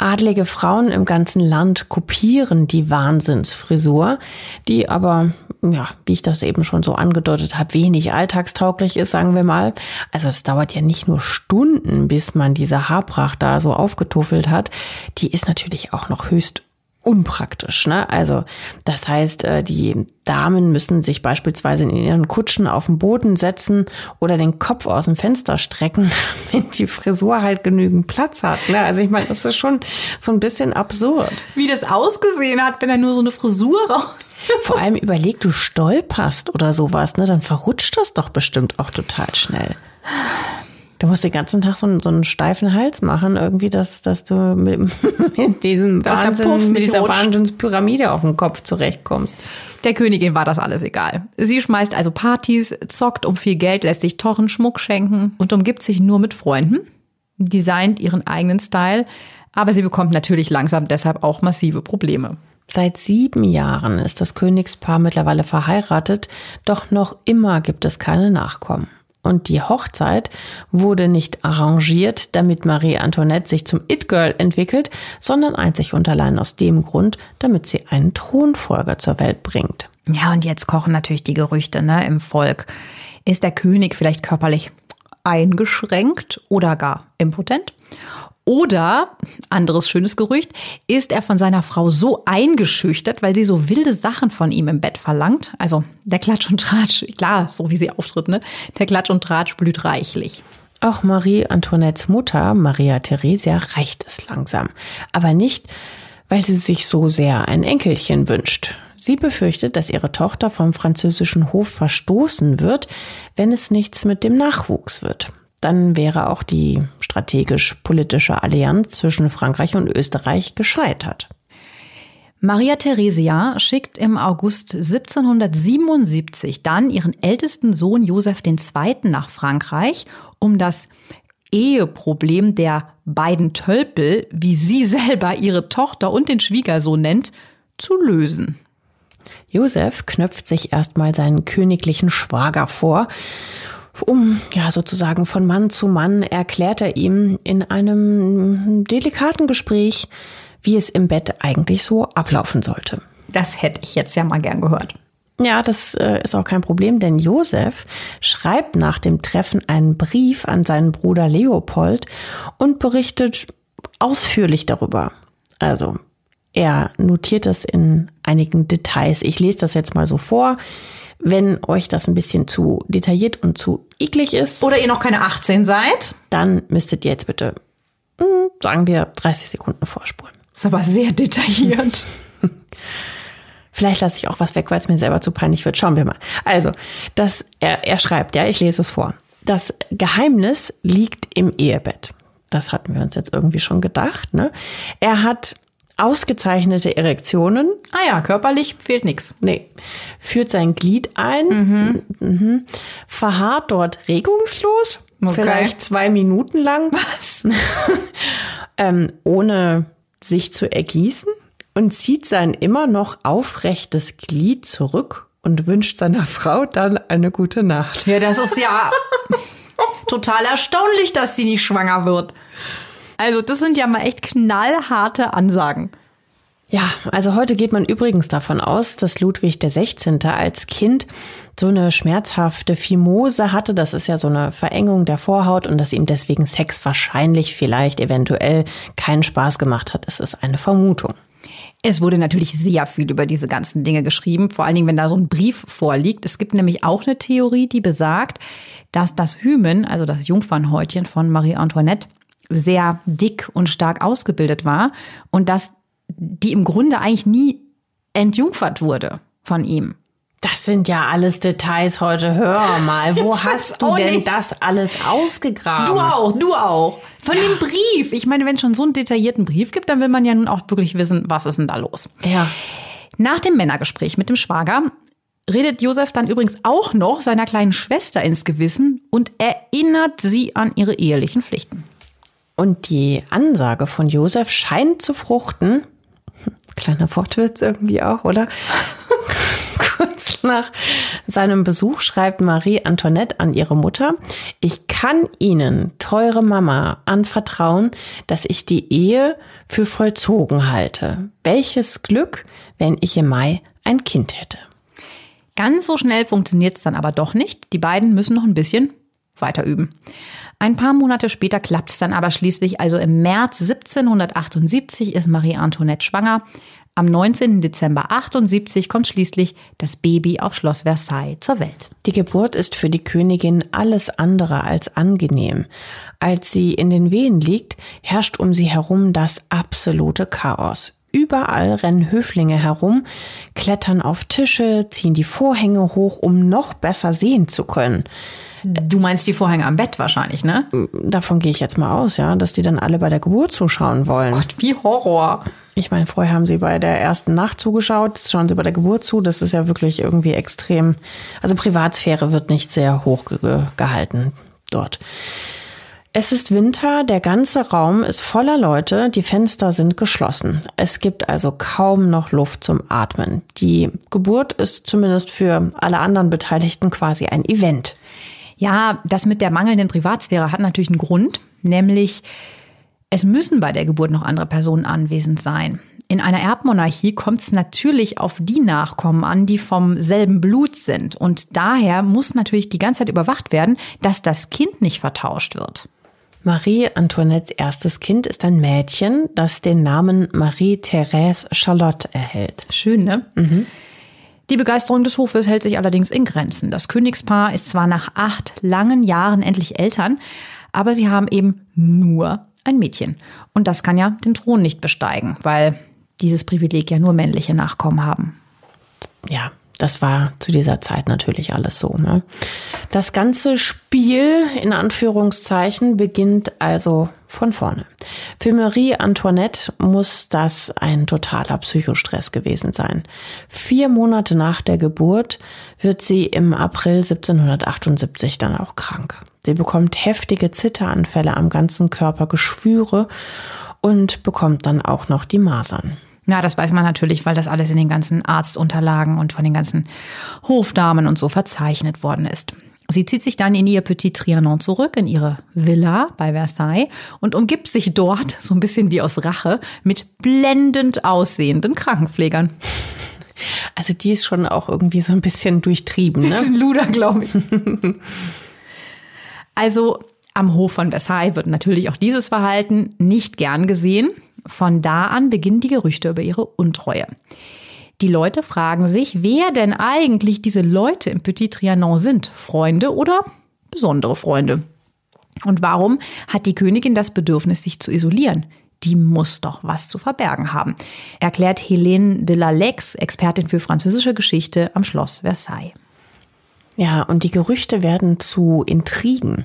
Adlige Frauen im ganzen Land kopieren die Wahnsinnsfrisur, die aber, ja, wie ich das eben schon so angedeutet habe, wenig alltagstauglich ist, sagen wir mal. Also es dauert ja nicht nur Stunden, bis man diese Haarpracht da so aufgetuffelt hat. Die ist natürlich auch noch höchst unpraktisch. Ne? Also das heißt, äh, die Damen müssen sich beispielsweise in ihren Kutschen auf den Boden setzen oder den Kopf aus dem Fenster strecken, damit die Frisur halt genügend Platz hat. Ne? Also ich meine, das ist schon so ein bisschen absurd. Wie das ausgesehen hat, wenn er nur so eine Frisur raus. Vor allem überleg, du stolperst oder sowas, ne? Dann verrutscht das doch bestimmt auch total schnell. Du musst den ganzen Tag so einen, so einen steifen Hals machen, irgendwie, dass, dass du mit, mit diesem dass Wahnsinn, mit dieser Wahnsinnspyramide auf dem Kopf zurechtkommst. Der Königin war das alles egal. Sie schmeißt also Partys, zockt um viel Geld, lässt sich teuren Schmuck schenken und umgibt sich nur mit Freunden, designt ihren eigenen Style, aber sie bekommt natürlich langsam deshalb auch massive Probleme. Seit sieben Jahren ist das Königspaar mittlerweile verheiratet, doch noch immer gibt es keine Nachkommen. Und die Hochzeit wurde nicht arrangiert, damit Marie Antoinette sich zum It-Girl entwickelt, sondern einzig und allein aus dem Grund, damit sie einen Thronfolger zur Welt bringt. Ja, und jetzt kochen natürlich die Gerüchte ne, im Volk. Ist der König vielleicht körperlich eingeschränkt oder gar impotent? Oder, anderes schönes Gerücht, ist er von seiner Frau so eingeschüchtert, weil sie so wilde Sachen von ihm im Bett verlangt. Also der Klatsch und Tratsch, klar, so wie sie auftritt, ne? Der Klatsch und Tratsch blüht reichlich. Auch Marie Antoinettes Mutter, Maria Theresia, reicht es langsam. Aber nicht, weil sie sich so sehr ein Enkelchen wünscht. Sie befürchtet, dass ihre Tochter vom französischen Hof verstoßen wird, wenn es nichts mit dem Nachwuchs wird dann wäre auch die strategisch-politische Allianz zwischen Frankreich und Österreich gescheitert. Maria Theresia schickt im August 1777 dann ihren ältesten Sohn Josef II. nach Frankreich, um das Eheproblem der beiden Tölpel, wie sie selber ihre Tochter und den Schwiegersohn nennt, zu lösen. Josef knöpft sich erstmal seinen königlichen Schwager vor um, ja, sozusagen von Mann zu Mann erklärt er ihm in einem delikaten Gespräch, wie es im Bett eigentlich so ablaufen sollte. Das hätte ich jetzt ja mal gern gehört. Ja, das äh, ist auch kein Problem, denn Josef schreibt nach dem Treffen einen Brief an seinen Bruder Leopold und berichtet ausführlich darüber. Also, er notiert das in einigen Details. Ich lese das jetzt mal so vor. Wenn euch das ein bisschen zu detailliert und zu eklig ist. Oder ihr noch keine 18 seid. Dann müsstet ihr jetzt bitte, hm, sagen wir, 30 Sekunden vorspulen. ist aber sehr detailliert. Vielleicht lasse ich auch was weg, weil es mir selber zu peinlich wird. Schauen wir mal. Also, das, er, er schreibt, ja, ich lese es vor. Das Geheimnis liegt im Ehebett. Das hatten wir uns jetzt irgendwie schon gedacht. Ne? Er hat ausgezeichnete Erektionen. Ah ja, körperlich fehlt nichts. Nee. Führt sein Glied ein, mhm. Mhm. verharrt dort regungslos, okay. vielleicht zwei Minuten lang. Was? ähm, ohne sich zu ergießen und zieht sein immer noch aufrechtes Glied zurück und wünscht seiner Frau dann eine gute Nacht. Ja, das ist ja total erstaunlich, dass sie nicht schwanger wird. Also, das sind ja mal echt knallharte Ansagen. Ja, also heute geht man übrigens davon aus, dass Ludwig XVI. als Kind so eine schmerzhafte Phimose hatte. Das ist ja so eine Verengung der Vorhaut und dass ihm deswegen Sex wahrscheinlich, vielleicht, eventuell keinen Spaß gemacht hat. Es ist eine Vermutung. Es wurde natürlich sehr viel über diese ganzen Dinge geschrieben, vor allen Dingen, wenn da so ein Brief vorliegt. Es gibt nämlich auch eine Theorie, die besagt, dass das Hymen, also das Jungfernhäutchen von Marie Antoinette, sehr dick und stark ausgebildet war und dass die im Grunde eigentlich nie entjungfert wurde von ihm. Das sind ja alles Details heute. Hör mal, wo hast du denn nicht. das alles ausgegraben? Du auch, du auch. Von ja. dem Brief. Ich meine, wenn es schon so einen detaillierten Brief gibt, dann will man ja nun auch wirklich wissen, was ist denn da los. Ja. Nach dem Männergespräch mit dem Schwager redet Josef dann übrigens auch noch seiner kleinen Schwester ins Gewissen und erinnert sie an ihre ehelichen Pflichten. Und die Ansage von Josef scheint zu fruchten. Kleiner Wortwitz irgendwie auch, oder? Kurz nach seinem Besuch schreibt Marie Antoinette an ihre Mutter, ich kann Ihnen, teure Mama, anvertrauen, dass ich die Ehe für vollzogen halte. Welches Glück, wenn ich im Mai ein Kind hätte. Ganz so schnell funktioniert es dann aber doch nicht. Die beiden müssen noch ein bisschen weiter üben. Ein paar Monate später klappt es dann aber schließlich, also im März 1778 ist Marie Antoinette schwanger. Am 19. Dezember 78 kommt schließlich das Baby auf Schloss Versailles zur Welt. Die Geburt ist für die Königin alles andere als angenehm. Als sie in den Wehen liegt, herrscht um sie herum das absolute Chaos. Überall rennen Höflinge herum, klettern auf Tische, ziehen die Vorhänge hoch, um noch besser sehen zu können. Du meinst die Vorhänge am Bett wahrscheinlich, ne? Davon gehe ich jetzt mal aus, ja, dass die dann alle bei der Geburt zuschauen wollen. Gott, wie Horror. Ich meine, vorher haben sie bei der ersten Nacht zugeschaut, jetzt schauen sie bei der Geburt zu. Das ist ja wirklich irgendwie extrem. Also Privatsphäre wird nicht sehr hoch ge gehalten dort. Es ist Winter, der ganze Raum ist voller Leute, die Fenster sind geschlossen. Es gibt also kaum noch Luft zum Atmen. Die Geburt ist zumindest für alle anderen Beteiligten quasi ein Event. Ja, das mit der mangelnden Privatsphäre hat natürlich einen Grund, nämlich es müssen bei der Geburt noch andere Personen anwesend sein. In einer Erbmonarchie kommt es natürlich auf die Nachkommen an, die vom selben Blut sind. Und daher muss natürlich die ganze Zeit überwacht werden, dass das Kind nicht vertauscht wird. Marie Antoinettes erstes Kind ist ein Mädchen, das den Namen Marie-Thérèse Charlotte erhält. Schön, ne? Mhm. Die Begeisterung des Hofes hält sich allerdings in Grenzen. Das Königspaar ist zwar nach acht langen Jahren endlich Eltern, aber sie haben eben nur ein Mädchen. Und das kann ja den Thron nicht besteigen, weil dieses Privileg ja nur männliche Nachkommen haben. Ja, das war zu dieser Zeit natürlich alles so. Ne? Das ganze Spiel in Anführungszeichen beginnt also von vorne. Für Marie Antoinette muss das ein totaler Psychostress gewesen sein. Vier Monate nach der Geburt wird sie im April 1778 dann auch krank. Sie bekommt heftige Zitteranfälle am ganzen Körper, Geschwüre und bekommt dann auch noch die Masern. Ja, das weiß man natürlich, weil das alles in den ganzen Arztunterlagen und von den ganzen Hofdamen und so verzeichnet worden ist. Sie zieht sich dann in ihr Petit Trianon zurück, in ihre Villa bei Versailles und umgibt sich dort, so ein bisschen wie aus Rache, mit blendend aussehenden Krankenpflegern. Also die ist schon auch irgendwie so ein bisschen durchtrieben, ne? Das ist ein Luder, glaube ich. Also am Hof von Versailles wird natürlich auch dieses Verhalten nicht gern gesehen. Von da an beginnen die Gerüchte über ihre Untreue. Die Leute fragen sich, wer denn eigentlich diese Leute im Petit Trianon sind. Freunde oder besondere Freunde? Und warum hat die Königin das Bedürfnis, sich zu isolieren? Die muss doch was zu verbergen haben, erklärt Helene de la Lex, Expertin für französische Geschichte am Schloss Versailles. Ja, und die Gerüchte werden zu Intrigen.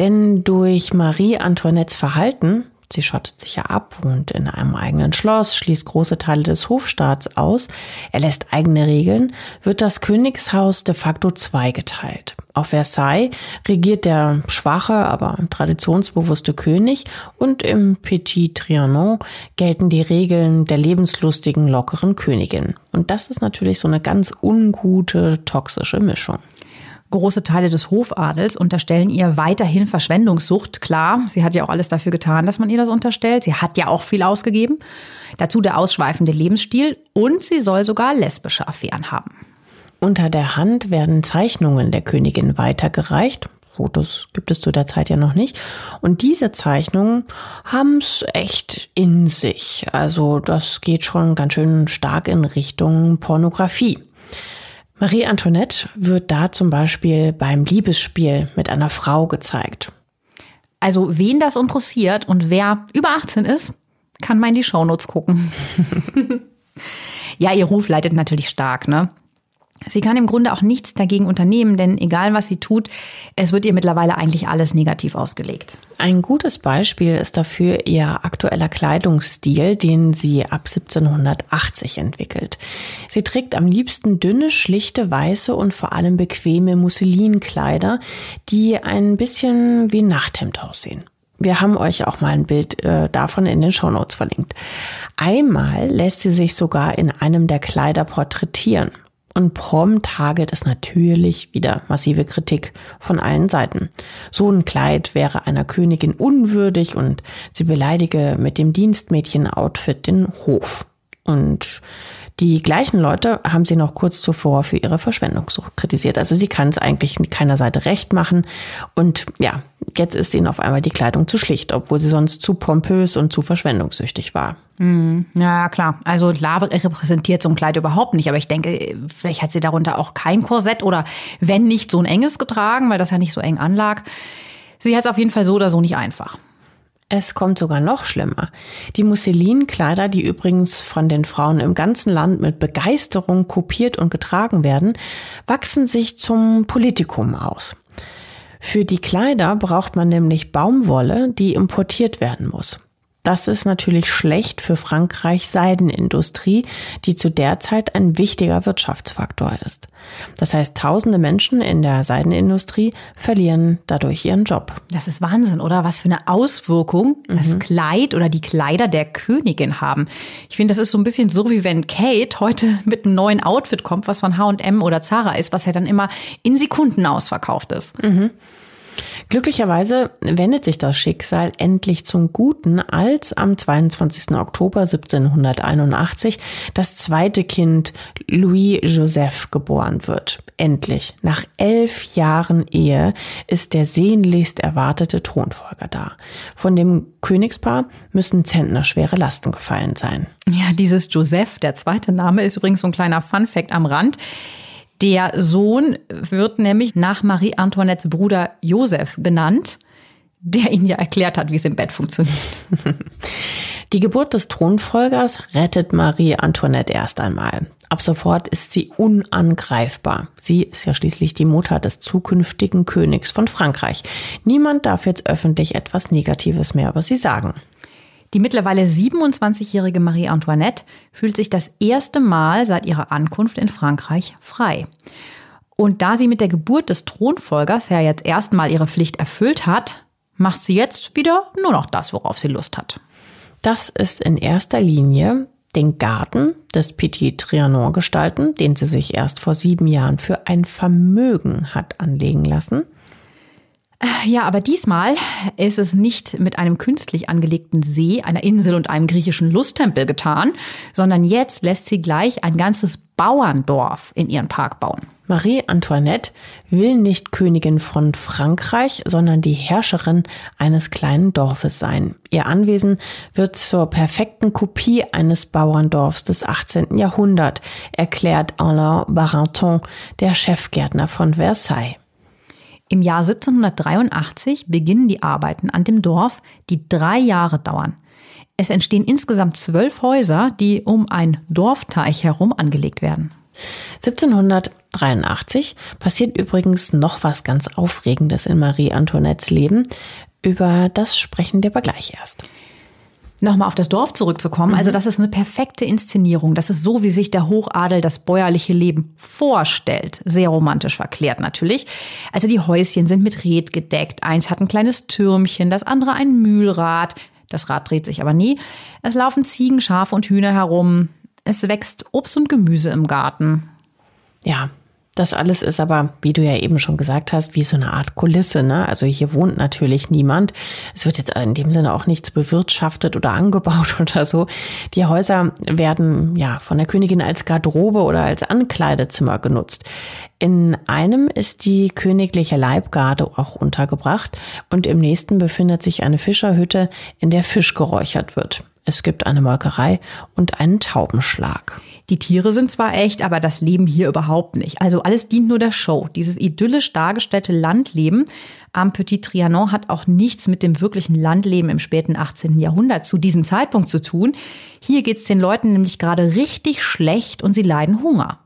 Denn durch Marie Antoinettes Verhalten Sie schottet sich ja ab, wohnt in einem eigenen Schloss, schließt große Teile des Hofstaats aus, er lässt eigene Regeln, wird das Königshaus de facto zweigeteilt. Auf Versailles regiert der schwache, aber traditionsbewusste König und im Petit Trianon gelten die Regeln der lebenslustigen, lockeren Königin. Und das ist natürlich so eine ganz ungute, toxische Mischung. Große Teile des Hofadels unterstellen ihr weiterhin Verschwendungssucht. Klar, sie hat ja auch alles dafür getan, dass man ihr das unterstellt. Sie hat ja auch viel ausgegeben. Dazu der ausschweifende Lebensstil und sie soll sogar lesbische Affären haben. Unter der Hand werden Zeichnungen der Königin weitergereicht. Fotos gibt es zu der Zeit ja noch nicht. Und diese Zeichnungen haben es echt in sich. Also das geht schon ganz schön stark in Richtung Pornografie. Marie Antoinette wird da zum Beispiel beim Liebesspiel mit einer Frau gezeigt. Also wen das interessiert und wer über 18 ist, kann mal in die Shownotes gucken. ja, ihr Ruf leidet natürlich stark, ne? Sie kann im Grunde auch nichts dagegen unternehmen, denn egal was sie tut, es wird ihr mittlerweile eigentlich alles negativ ausgelegt. Ein gutes Beispiel ist dafür ihr aktueller Kleidungsstil, den sie ab 1780 entwickelt. Sie trägt am liebsten dünne, schlichte, weiße und vor allem bequeme Musselinkleider, die ein bisschen wie Nachthemd aussehen. Wir haben euch auch mal ein Bild äh, davon in den Shownotes verlinkt. Einmal lässt sie sich sogar in einem der Kleider porträtieren. Und prompt hagelt es natürlich wieder massive Kritik von allen Seiten. So ein Kleid wäre einer Königin unwürdig und sie beleidige mit dem Dienstmädchen-Outfit den Hof. Und die gleichen Leute haben sie noch kurz zuvor für ihre Verschwendungssucht kritisiert. Also sie kann es eigentlich mit keiner Seite recht machen. Und ja, jetzt ist ihnen auf einmal die Kleidung zu schlicht, obwohl sie sonst zu pompös und zu verschwendungssüchtig war. Hm, ja, klar. Also klar repräsentiert so ein Kleid überhaupt nicht. Aber ich denke, vielleicht hat sie darunter auch kein Korsett oder wenn nicht so ein enges getragen, weil das ja nicht so eng anlag. Sie hat es auf jeden Fall so oder so nicht einfach. Es kommt sogar noch schlimmer. Die Musselinkleider, die übrigens von den Frauen im ganzen Land mit Begeisterung kopiert und getragen werden, wachsen sich zum Politikum aus. Für die Kleider braucht man nämlich Baumwolle, die importiert werden muss. Das ist natürlich schlecht für Frankreichs Seidenindustrie, die zu der Zeit ein wichtiger Wirtschaftsfaktor ist. Das heißt, tausende Menschen in der Seidenindustrie verlieren dadurch ihren Job. Das ist Wahnsinn, oder? Was für eine Auswirkung mhm. das Kleid oder die Kleider der Königin haben. Ich finde, das ist so ein bisschen so, wie wenn Kate heute mit einem neuen Outfit kommt, was von H&M oder Zara ist, was ja dann immer in Sekunden ausverkauft ist. Mhm. Glücklicherweise wendet sich das Schicksal endlich zum Guten, als am 22. Oktober 1781 das zweite Kind Louis Joseph geboren wird. Endlich, nach elf Jahren Ehe, ist der sehnlichst erwartete Thronfolger da. Von dem Königspaar müssen zentnerschwere Lasten gefallen sein. Ja, dieses Joseph, der zweite Name, ist übrigens so ein kleiner Funfact am Rand. Der Sohn wird nämlich nach Marie Antoinettes Bruder Josef benannt, der ihn ja erklärt hat, wie es im Bett funktioniert. Die Geburt des Thronfolgers rettet Marie Antoinette erst einmal. Ab sofort ist sie unangreifbar. Sie ist ja schließlich die Mutter des zukünftigen Königs von Frankreich. Niemand darf jetzt öffentlich etwas Negatives mehr über sie sagen. Die mittlerweile 27-jährige Marie Antoinette fühlt sich das erste Mal seit ihrer Ankunft in Frankreich frei. Und da sie mit der Geburt des Thronfolgers ja jetzt erstmal ihre Pflicht erfüllt hat, macht sie jetzt wieder nur noch das, worauf sie Lust hat. Das ist in erster Linie den Garten des Petit Trianon gestalten, den sie sich erst vor sieben Jahren für ein Vermögen hat anlegen lassen. Ja, aber diesmal ist es nicht mit einem künstlich angelegten See, einer Insel und einem griechischen Lusttempel getan, sondern jetzt lässt sie gleich ein ganzes Bauerndorf in ihren Park bauen. Marie Antoinette will nicht Königin von Frankreich, sondern die Herrscherin eines kleinen Dorfes sein. Ihr Anwesen wird zur perfekten Kopie eines Bauerndorfs des 18. Jahrhunderts, erklärt Alain Barenton, der Chefgärtner von Versailles. Im Jahr 1783 beginnen die Arbeiten an dem Dorf, die drei Jahre dauern. Es entstehen insgesamt zwölf Häuser, die um ein Dorfteich herum angelegt werden. 1783 passiert übrigens noch was ganz Aufregendes in Marie Antoinettes Leben. Über das sprechen wir aber gleich erst. Nochmal auf das Dorf zurückzukommen. Also mhm. das ist eine perfekte Inszenierung. Das ist so, wie sich der Hochadel das bäuerliche Leben vorstellt. Sehr romantisch verklärt natürlich. Also die Häuschen sind mit Red gedeckt. Eins hat ein kleines Türmchen, das andere ein Mühlrad. Das Rad dreht sich aber nie. Es laufen Ziegen, Schafe und Hühner herum. Es wächst Obst und Gemüse im Garten. Ja, Das alles ist aber, wie du ja eben schon gesagt hast, wie so eine Art Kulisse. Ne? Also hier wohnt natürlich niemand. Es wird jetzt in dem Sinne auch nichts bewirtschaftet oder angebaut oder so. Die Häuser werden ja von der Königin als Garderobe oder als Ankleidezimmer genutzt. In einem ist die königliche Leibgarde auch untergebracht und im nächsten befindet sich eine Fischerhütte, in der Fisch geräuchert wird. Es gibt eine Molkerei und einen Taubenschlag. Die Tiere sind zwar echt, aber das Leben hier überhaupt nicht. Also alles dient nur der Show. Dieses idyllisch dargestellte Landleben am Petit Trianon hat auch nichts mit dem wirklichen Landleben im späten 18. Jahrhundert zu diesem Zeitpunkt zu tun. Hier geht es den Leuten nämlich gerade richtig schlecht und sie leiden Hunger.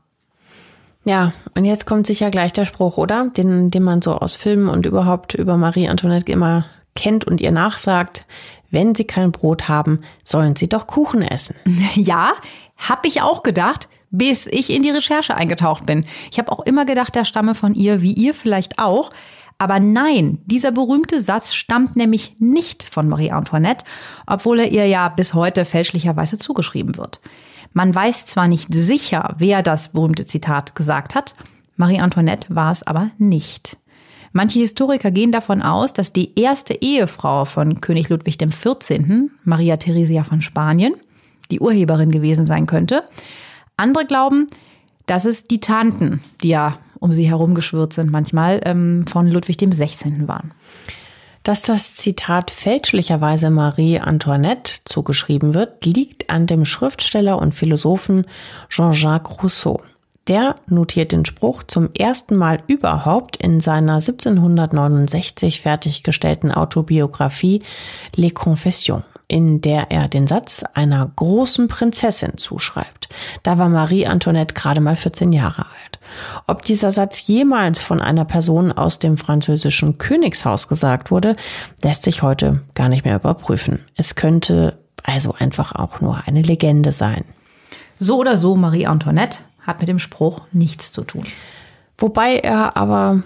Ja, und jetzt kommt sicher gleich der Spruch, oder? Den, den man so aus Filmen und überhaupt über Marie Antoinette immer kennt und ihr nachsagt. Wenn Sie kein Brot haben, sollen Sie doch Kuchen essen. Ja, hab ich auch gedacht, bis ich in die Recherche eingetaucht bin. Ich habe auch immer gedacht, der stamme von ihr, wie ihr vielleicht auch. Aber nein, dieser berühmte Satz stammt nämlich nicht von Marie Antoinette, obwohl er ihr ja bis heute fälschlicherweise zugeschrieben wird. Man weiß zwar nicht sicher, wer das berühmte Zitat gesagt hat, Marie Antoinette war es aber nicht. Manche Historiker gehen davon aus, dass die erste Ehefrau von König Ludwig XIV., Maria Theresia von Spanien, die Urheberin gewesen sein könnte. Andere glauben, dass es die Tanten, die ja um sie herum geschwirrt sind manchmal, ähm, von Ludwig XVI. waren. Dass das Zitat fälschlicherweise Marie Antoinette zugeschrieben wird, liegt an dem Schriftsteller und Philosophen Jean-Jacques Rousseau. Der notiert den Spruch zum ersten Mal überhaupt in seiner 1769 fertiggestellten Autobiografie Les Confessions, in der er den Satz einer großen Prinzessin zuschreibt. Da war Marie Antoinette gerade mal 14 Jahre alt. Ob dieser Satz jemals von einer Person aus dem französischen Königshaus gesagt wurde, lässt sich heute gar nicht mehr überprüfen. Es könnte also einfach auch nur eine Legende sein. So oder so, Marie Antoinette hat mit dem Spruch nichts zu tun. Wobei er aber,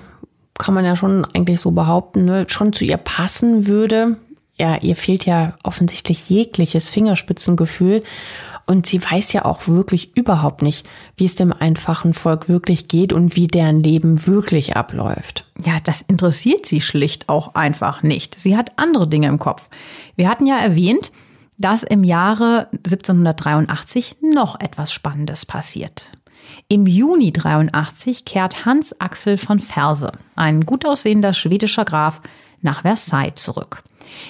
kann man ja schon eigentlich so behaupten, ne, schon zu ihr passen würde. Ja, ihr fehlt ja offensichtlich jegliches Fingerspitzengefühl. Und sie weiß ja auch wirklich überhaupt nicht, wie es dem einfachen Volk wirklich geht und wie deren Leben wirklich abläuft. Ja, das interessiert sie schlicht auch einfach nicht. Sie hat andere Dinge im Kopf. Wir hatten ja erwähnt, dass im Jahre 1783 noch etwas Spannendes passiert. Im Juni 83 kehrt Hans Axel von Ferse, ein gut aussehender schwedischer Graf, nach Versailles zurück.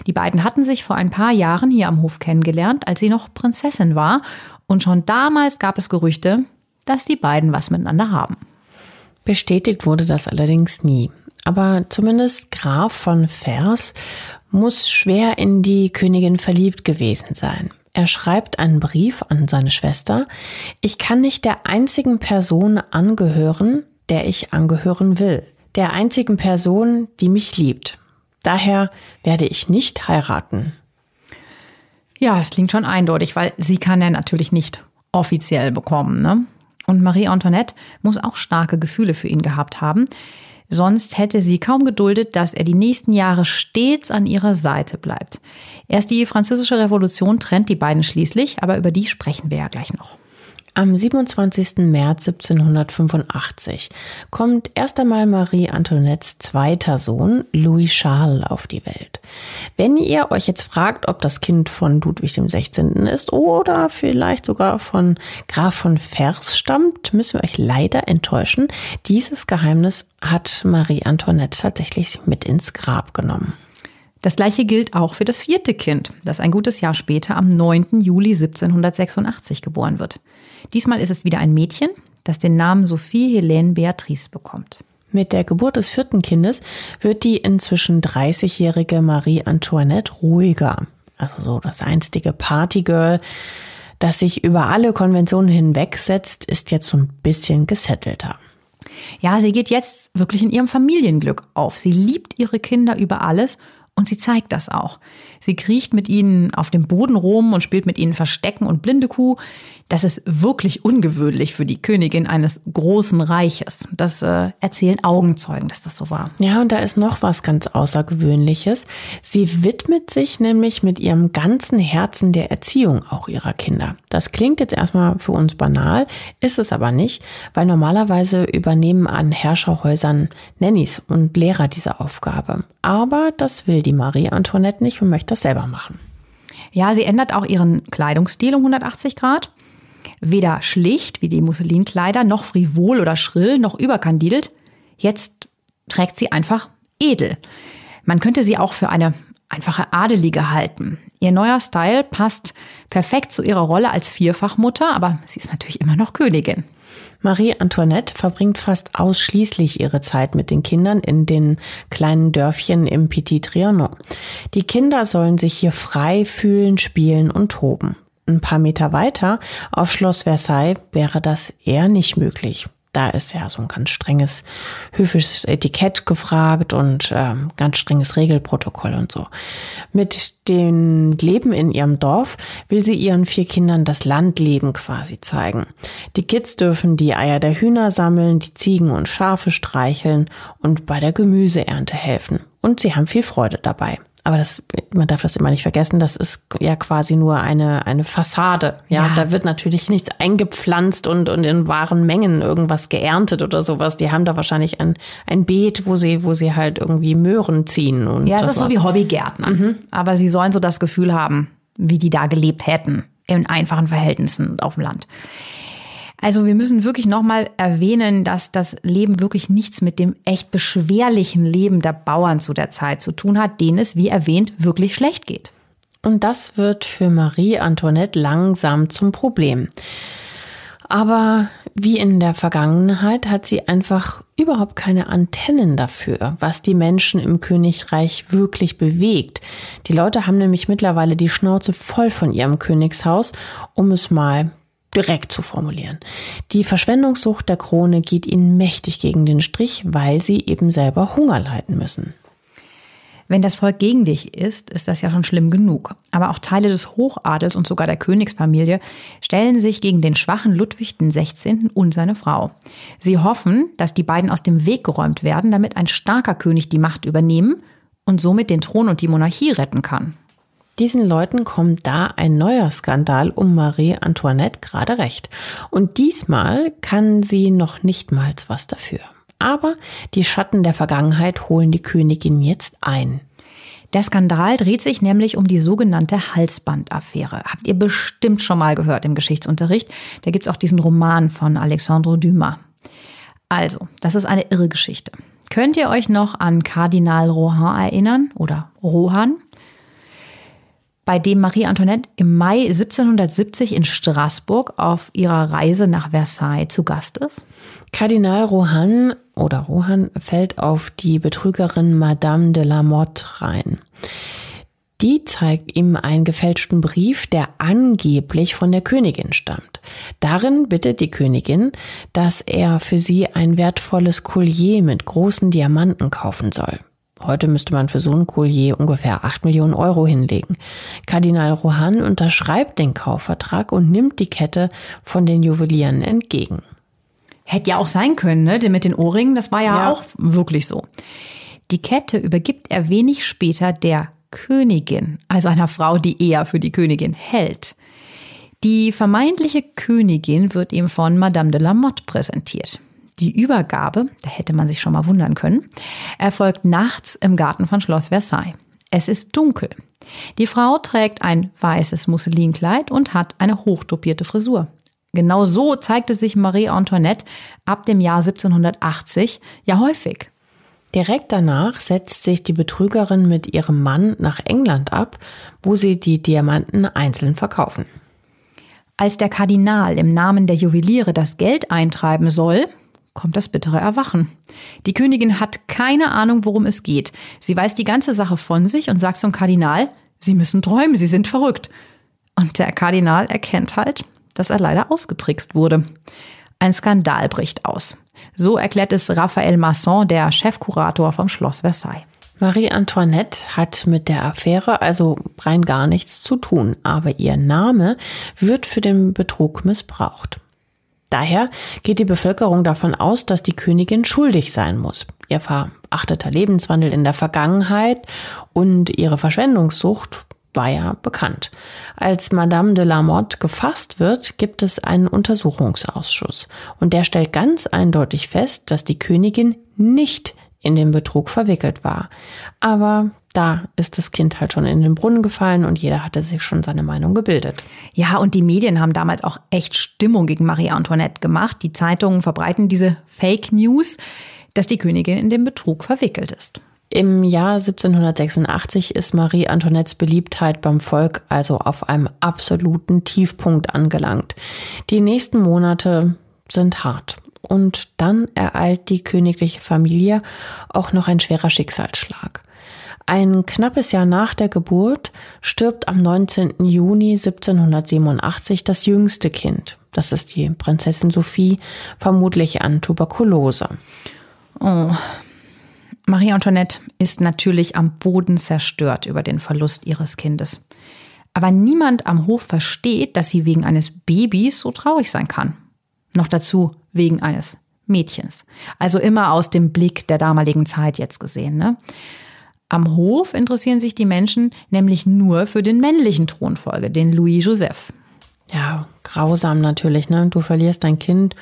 Die beiden hatten sich vor ein paar Jahren hier am Hof kennengelernt, als sie noch Prinzessin war, und schon damals gab es Gerüchte, dass die beiden was miteinander haben. Bestätigt wurde das allerdings nie. Aber zumindest Graf von Vers muss schwer in die Königin verliebt gewesen sein. Er schreibt einen Brief an seine Schwester. Ich kann nicht der einzigen Person angehören, der ich angehören will. Der einzigen Person, die mich liebt. Daher werde ich nicht heiraten. Ja, das klingt schon eindeutig, weil sie kann er natürlich nicht offiziell bekommen. Ne? Und Marie Antoinette muss auch starke Gefühle für ihn gehabt haben. Sonst hätte sie kaum geduldet, dass er die nächsten Jahre stets an ihrer Seite bleibt. Erst die französische Revolution trennt die beiden schließlich, aber über die sprechen wir ja gleich noch. Am 27. März 1785 kommt erst einmal Marie Antoinettes zweiter Sohn Louis Charles auf die Welt. Wenn ihr euch jetzt fragt, ob das Kind von Ludwig XVI. ist oder vielleicht sogar von Graf von Vers stammt, müssen wir euch leider enttäuschen. Dieses Geheimnis hat Marie Antoinette tatsächlich mit ins Grab genommen. Das gleiche gilt auch für das vierte Kind, das ein gutes Jahr später am 9. Juli 1786 geboren wird. Diesmal ist es wieder ein Mädchen, das den Namen Sophie Helene Beatrice bekommt. Mit der Geburt des vierten Kindes wird die inzwischen 30-jährige Marie Antoinette ruhiger. Also so das einstige Partygirl, das sich über alle Konventionen hinwegsetzt, ist jetzt so ein bisschen gesettelter. Ja, sie geht jetzt wirklich in ihrem Familienglück auf. Sie liebt ihre Kinder über alles Und sie zeigt das auch. Sie kriecht mit ihnen auf dem Boden rum und spielt mit ihnen Verstecken und blinde Kuh. Das ist wirklich ungewöhnlich für die Königin eines großen Reiches. Das äh, erzählen Augenzeugen, dass das so war. Ja, und da ist noch was ganz Außergewöhnliches. Sie widmet sich nämlich mit ihrem ganzen Herzen der Erziehung auch ihrer Kinder. Das klingt jetzt erstmal für uns banal, ist es aber nicht, weil normalerweise übernehmen an Herrscherhäusern Nannies und Lehrer diese Aufgabe. Aber das will die Marie Antoinette nicht und möchte das selber machen. Ja, sie ändert auch ihren Kleidungsstil um 180 Grad. Weder schlicht wie die Musselinkleider, noch frivol oder schrill, noch überkandidelt. Jetzt trägt sie einfach edel. Man könnte sie auch für eine einfache Adelige halten. Ihr neuer Style passt perfekt zu ihrer Rolle als Vierfachmutter, aber sie ist natürlich immer noch Königin. Marie Antoinette verbringt fast ausschließlich ihre Zeit mit den Kindern in den kleinen Dörfchen im Petit Trianon. Die Kinder sollen sich hier frei fühlen, spielen und toben. Ein paar Meter weiter auf Schloss Versailles wäre das eher nicht möglich. Da ist ja so ein ganz strenges höfisches Etikett gefragt und ähm, ganz strenges Regelprotokoll und so. Mit dem Leben in ihrem Dorf will sie ihren vier Kindern das Landleben quasi zeigen. Die Kids dürfen die Eier der Hühner sammeln, die Ziegen und Schafe streicheln und bei der Gemüseernte helfen. Und sie haben viel Freude dabei. Aber das, man darf das immer nicht vergessen, das ist ja quasi nur eine, eine Fassade. Ja, ja, da wird natürlich nichts eingepflanzt und, und in wahren Mengen irgendwas geerntet oder sowas. Die haben da wahrscheinlich ein, ein Beet, wo sie, wo sie halt irgendwie Möhren ziehen. Und ja, es ist so wie Hobbygärtner. Mhm. Aber sie sollen so das Gefühl haben, wie die da gelebt hätten. In einfachen Verhältnissen auf dem Land. Also wir müssen wirklich nochmal erwähnen, dass das Leben wirklich nichts mit dem echt beschwerlichen Leben der Bauern zu der Zeit zu tun hat, denen es, wie erwähnt, wirklich schlecht geht. Und das wird für Marie Antoinette langsam zum Problem. Aber wie in der Vergangenheit hat sie einfach überhaupt keine Antennen dafür, was die Menschen im Königreich wirklich bewegt. Die Leute haben nämlich mittlerweile die Schnauze voll von ihrem Königshaus, um es mal direkt zu formulieren. Die Verschwendungssucht der Krone geht ihnen mächtig gegen den Strich, weil sie eben selber Hunger leiden müssen. Wenn das Volk gegen dich ist, ist das ja schon schlimm genug. Aber auch Teile des Hochadels und sogar der Königsfamilie stellen sich gegen den schwachen Ludwig XVI. und seine Frau. Sie hoffen, dass die beiden aus dem Weg geräumt werden, damit ein starker König die Macht übernehmen und somit den Thron und die Monarchie retten kann. Diesen Leuten kommt da ein neuer Skandal um Marie Antoinette gerade recht. Und diesmal kann sie noch nicht mal was dafür. Aber die Schatten der Vergangenheit holen die Königin jetzt ein. Der Skandal dreht sich nämlich um die sogenannte Halsbandaffäre. Habt ihr bestimmt schon mal gehört im Geschichtsunterricht. Da gibt's auch diesen Roman von Alexandre Dumas. Also, das ist eine irre Geschichte. Könnt ihr euch noch an Kardinal Rohan erinnern oder Rohan? Bei dem Marie Antoinette im Mai 1770 in Straßburg auf ihrer Reise nach Versailles zu Gast ist? Kardinal Rohan oder Rohan fällt auf die Betrügerin Madame de la Motte rein. Die zeigt ihm einen gefälschten Brief, der angeblich von der Königin stammt. Darin bittet die Königin, dass er für sie ein wertvolles Collier mit großen Diamanten kaufen soll. Heute müsste man für so ein Collier ungefähr 8 Millionen Euro hinlegen. Kardinal Rohan unterschreibt den Kaufvertrag und nimmt die Kette von den Juwelieren entgegen. Hätte ja auch sein können, ne? Denn mit den Ohrringen, das war ja, ja auch wirklich so. Die Kette übergibt er wenig später der Königin, also einer Frau, die eher für die Königin hält. Die vermeintliche Königin wird ihm von Madame de la Motte präsentiert. Die Übergabe, da hätte man sich schon mal wundern können, erfolgt nachts im Garten von Schloss Versailles. Es ist dunkel. Die Frau trägt ein weißes Musselinkleid und hat eine hochtopierte Frisur. Genau so zeigte sich Marie Antoinette ab dem Jahr 1780 ja häufig. Direkt danach setzt sich die Betrügerin mit ihrem Mann nach England ab, wo sie die Diamanten einzeln verkaufen. Als der Kardinal im Namen der Juweliere das Geld eintreiben soll, kommt das bittere Erwachen. Die Königin hat keine Ahnung, worum es geht. Sie weiß die ganze Sache von sich und sagt zum Kardinal, Sie müssen träumen, Sie sind verrückt. Und der Kardinal erkennt halt, dass er leider ausgetrickst wurde. Ein Skandal bricht aus. So erklärt es Raphael Masson, der Chefkurator vom Schloss Versailles. Marie Antoinette hat mit der Affäre also rein gar nichts zu tun, aber ihr Name wird für den Betrug missbraucht. Daher geht die Bevölkerung davon aus, dass die Königin schuldig sein muss. Ihr verachteter Lebenswandel in der Vergangenheit und ihre Verschwendungssucht war ja bekannt. Als Madame de la Motte gefasst wird, gibt es einen Untersuchungsausschuss und der stellt ganz eindeutig fest, dass die Königin nicht in den Betrug verwickelt war. Aber da ist das Kind halt schon in den Brunnen gefallen und jeder hatte sich schon seine Meinung gebildet. Ja, und die Medien haben damals auch echt Stimmung gegen Marie Antoinette gemacht. Die Zeitungen verbreiten diese Fake News, dass die Königin in den Betrug verwickelt ist. Im Jahr 1786 ist Marie Antoinettes Beliebtheit beim Volk also auf einem absoluten Tiefpunkt angelangt. Die nächsten Monate sind hart. Und dann ereilt die königliche Familie auch noch ein schwerer Schicksalsschlag. Ein knappes Jahr nach der Geburt stirbt am 19. Juni 1787 das jüngste Kind. Das ist die Prinzessin Sophie, vermutlich an Tuberkulose. Oh. Marie Antoinette ist natürlich am Boden zerstört über den Verlust ihres Kindes. Aber niemand am Hof versteht, dass sie wegen eines Babys so traurig sein kann. Noch dazu wegen eines Mädchens. Also immer aus dem Blick der damaligen Zeit jetzt gesehen. Ne? Am Hof interessieren sich die Menschen nämlich nur für den männlichen Thronfolger, den Louis Joseph. Ja, grausam natürlich, ne? Du verlierst dein Kind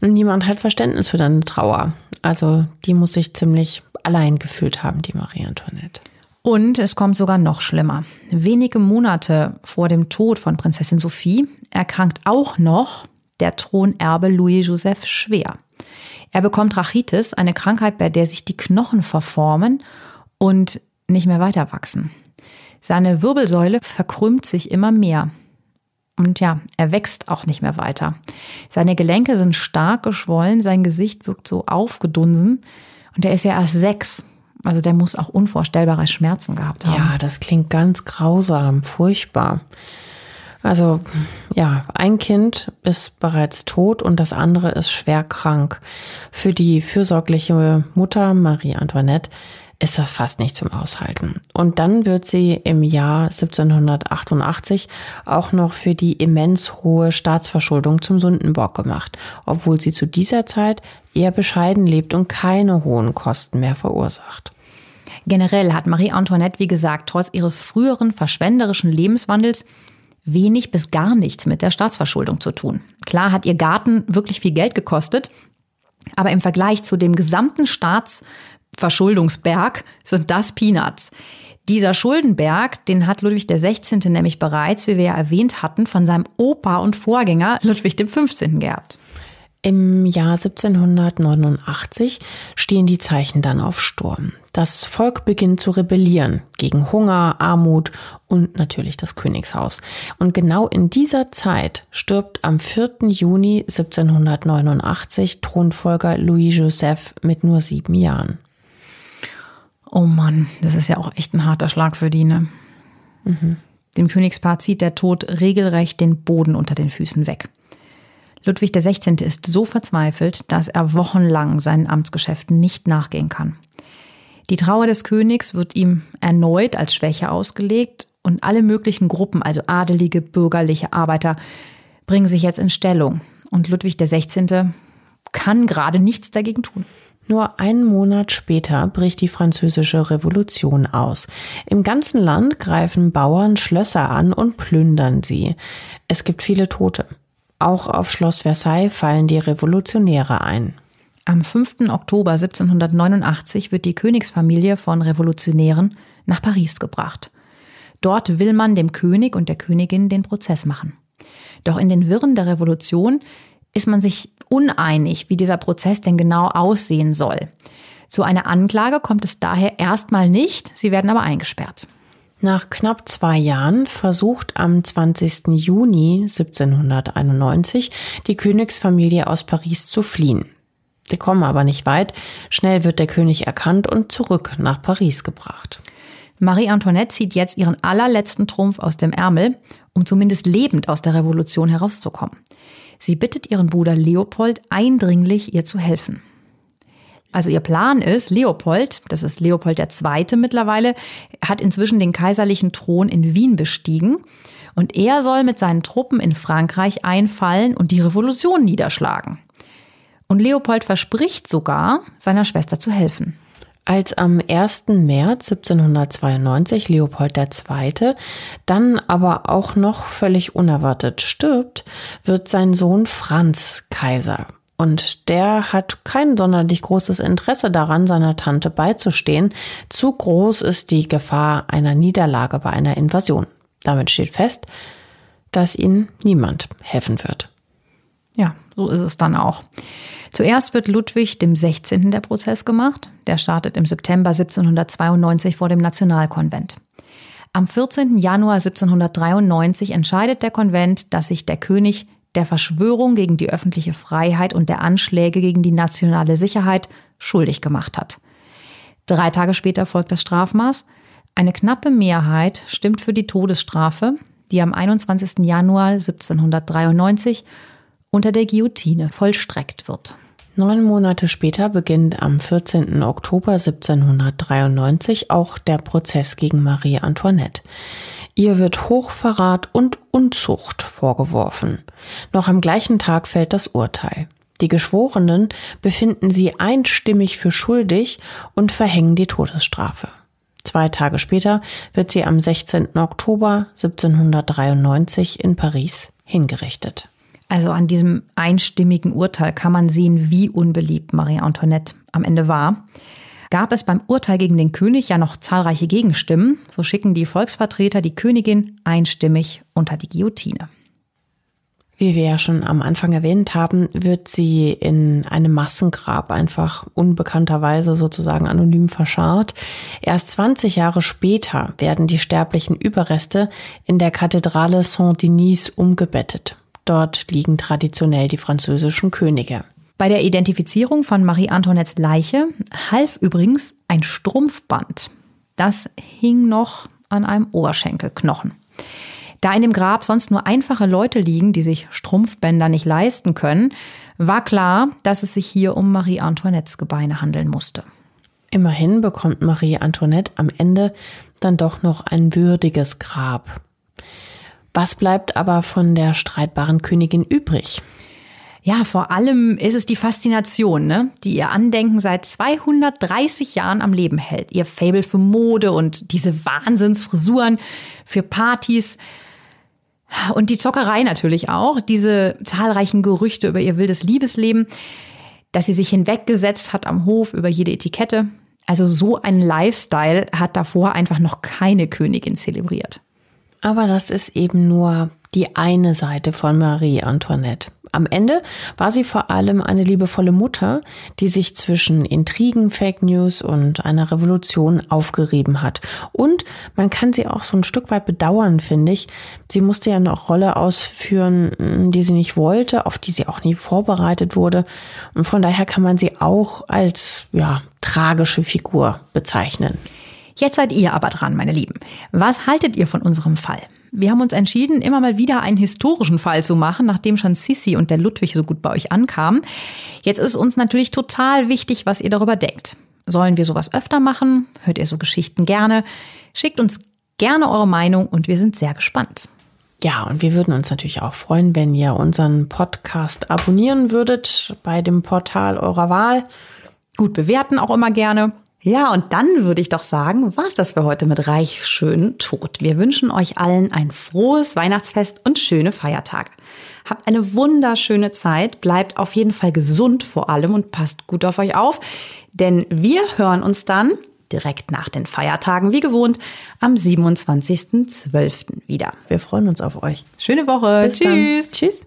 und niemand hat Verständnis für deine Trauer. Also die muss sich ziemlich allein gefühlt haben, die Marie Antoinette. Und es kommt sogar noch schlimmer. Wenige Monate vor dem Tod von Prinzessin Sophie erkrankt auch noch der Thronerbe Louis Joseph schwer. Er bekommt Rachitis, eine Krankheit, bei der sich die Knochen verformen und nicht mehr weiter wachsen. Seine Wirbelsäule verkrümmt sich immer mehr. Und ja, er wächst auch nicht mehr weiter. Seine Gelenke sind stark geschwollen, sein Gesicht wirkt so aufgedunsen. Und er ist ja erst sechs. Also der muss auch unvorstellbare Schmerzen gehabt haben. Ja, das klingt ganz grausam, furchtbar. Also ja, ein Kind ist bereits tot und das andere ist schwer krank. Für die fürsorgliche Mutter Marie Antoinette ist das fast nicht zum Aushalten. Und dann wird sie im Jahr 1788 auch noch für die immens hohe Staatsverschuldung zum Sündenbock gemacht, obwohl sie zu dieser Zeit eher bescheiden lebt und keine hohen Kosten mehr verursacht. Generell hat Marie Antoinette, wie gesagt, trotz ihres früheren verschwenderischen Lebenswandels wenig bis gar nichts mit der Staatsverschuldung zu tun. Klar hat ihr Garten wirklich viel Geld gekostet, aber im Vergleich zu dem gesamten Staatsverschuldungsberg sind das Peanuts. Dieser Schuldenberg, den hat Ludwig XVI. nämlich bereits, wie wir ja erwähnt hatten, von seinem Opa und Vorgänger Ludwig XV. geerbt. Im Jahr 1789 stehen die Zeichen dann auf Sturm. Das Volk beginnt zu rebellieren gegen Hunger, Armut und natürlich das Königshaus. Und genau in dieser Zeit stirbt am 4. Juni 1789 Thronfolger Louis Joseph mit nur sieben Jahren. Oh Mann, das ist ja auch echt ein harter Schlag für die, ne? Mhm. Dem Königspaar zieht der Tod regelrecht den Boden unter den Füßen weg. Ludwig XVI. ist so verzweifelt, dass er wochenlang seinen Amtsgeschäften nicht nachgehen kann. Die Trauer des Königs wird ihm erneut als Schwäche ausgelegt und alle möglichen Gruppen, also adelige, bürgerliche Arbeiter, bringen sich jetzt in Stellung. Und Ludwig XVI. kann gerade nichts dagegen tun. Nur einen Monat später bricht die französische Revolution aus. Im ganzen Land greifen Bauern Schlösser an und plündern sie. Es gibt viele Tote. Auch auf Schloss Versailles fallen die Revolutionäre ein. Am 5. Oktober 1789 wird die Königsfamilie von Revolutionären nach Paris gebracht. Dort will man dem König und der Königin den Prozess machen. Doch in den Wirren der Revolution ist man sich uneinig, wie dieser Prozess denn genau aussehen soll. Zu einer Anklage kommt es daher erstmal nicht, sie werden aber eingesperrt. Nach knapp zwei Jahren versucht am 20. Juni 1791 die Königsfamilie aus Paris zu fliehen. Sie kommen aber nicht weit. Schnell wird der König erkannt und zurück nach Paris gebracht. Marie Antoinette zieht jetzt ihren allerletzten Trumpf aus dem Ärmel, um zumindest lebend aus der Revolution herauszukommen. Sie bittet ihren Bruder Leopold eindringlich, ihr zu helfen. Also ihr Plan ist, Leopold, das ist Leopold II. mittlerweile, hat inzwischen den kaiserlichen Thron in Wien bestiegen und er soll mit seinen Truppen in Frankreich einfallen und die Revolution niederschlagen. Und Leopold verspricht sogar, seiner Schwester zu helfen. Als am 1. März 1792 Leopold II. dann aber auch noch völlig unerwartet stirbt, wird sein Sohn Franz Kaiser. Und der hat kein sonderlich großes Interesse daran, seiner Tante beizustehen. Zu groß ist die Gefahr einer Niederlage bei einer Invasion. Damit steht fest, dass ihnen niemand helfen wird. Ja, so ist es dann auch. Zuerst wird Ludwig dem 16. der Prozess gemacht. Der startet im September 1792 vor dem Nationalkonvent. Am 14. Januar 1793 entscheidet der Konvent, dass sich der König der Verschwörung gegen die öffentliche Freiheit und der Anschläge gegen die nationale Sicherheit schuldig gemacht hat. Drei Tage später folgt das Strafmaß. Eine knappe Mehrheit stimmt für die Todesstrafe, die am 21. Januar 1793 unter der Guillotine vollstreckt wird. Neun Monate später beginnt am 14. Oktober 1793 auch der Prozess gegen Marie Antoinette. Ihr wird Hochverrat und Unzucht vorgeworfen. Noch am gleichen Tag fällt das Urteil. Die Geschworenen befinden sie einstimmig für schuldig und verhängen die Todesstrafe. Zwei Tage später wird sie am 16. Oktober 1793 in Paris hingerichtet. Also an diesem einstimmigen Urteil kann man sehen, wie unbeliebt Marie Antoinette am Ende war. Gab es beim Urteil gegen den König ja noch zahlreiche Gegenstimmen, so schicken die Volksvertreter die Königin einstimmig unter die Guillotine. Wie wir ja schon am Anfang erwähnt haben, wird sie in einem Massengrab einfach unbekannterweise sozusagen anonym verscharrt. Erst 20 Jahre später werden die sterblichen Überreste in der Kathedrale Saint-Denis umgebettet. Dort liegen traditionell die französischen Könige. Bei der Identifizierung von Marie Antoinettes Leiche half übrigens ein Strumpfband. Das hing noch an einem Oberschenkelknochen. Da in dem Grab sonst nur einfache Leute liegen, die sich Strumpfbänder nicht leisten können, war klar, dass es sich hier um Marie Antoinettes Gebeine handeln musste. Immerhin bekommt Marie Antoinette am Ende dann doch noch ein würdiges Grab. Was bleibt aber von der streitbaren Königin übrig? Ja, vor allem ist es die Faszination, ne, die ihr Andenken seit 230 Jahren am Leben hält. Ihr Fable für Mode und diese Wahnsinnsfrisuren für Partys. Und die Zockerei natürlich auch, diese zahlreichen Gerüchte über ihr wildes Liebesleben, dass sie sich hinweggesetzt hat am Hof über jede Etikette. Also so ein Lifestyle hat davor einfach noch keine Königin zelebriert. Aber das ist eben nur die eine Seite von Marie Antoinette. Am Ende war sie vor allem eine liebevolle Mutter, die sich zwischen Intrigen, Fake News und einer Revolution aufgerieben hat. Und man kann sie auch so ein Stück weit bedauern, finde ich. Sie musste ja eine Rolle ausführen, die sie nicht wollte, auf die sie auch nie vorbereitet wurde. Und von daher kann man sie auch als, ja, tragische Figur bezeichnen. Jetzt seid ihr aber dran, meine Lieben. Was haltet ihr von unserem Fall? Wir haben uns entschieden, immer mal wieder einen historischen Fall zu machen, nachdem schon Sissi und der Ludwig so gut bei euch ankamen. Jetzt ist uns natürlich total wichtig, was ihr darüber denkt. Sollen wir sowas öfter machen? Hört ihr so Geschichten gerne? Schickt uns gerne eure Meinung und wir sind sehr gespannt. Ja, und wir würden uns natürlich auch freuen, wenn ihr unseren Podcast abonnieren würdet bei dem Portal eurer Wahl. Gut bewerten auch immer gerne. Ja, und dann würde ich doch sagen, war's das für heute mit Reich, Schön, Tod. Wir wünschen euch allen ein frohes Weihnachtsfest und schöne Feiertage. Habt eine wunderschöne Zeit, bleibt auf jeden Fall gesund vor allem und passt gut auf euch auf, denn wir hören uns dann direkt nach den Feiertagen wie gewohnt am 27.12. wieder. Wir freuen uns auf euch. Schöne Woche. Bis Tschüss. Dann. Tschüss.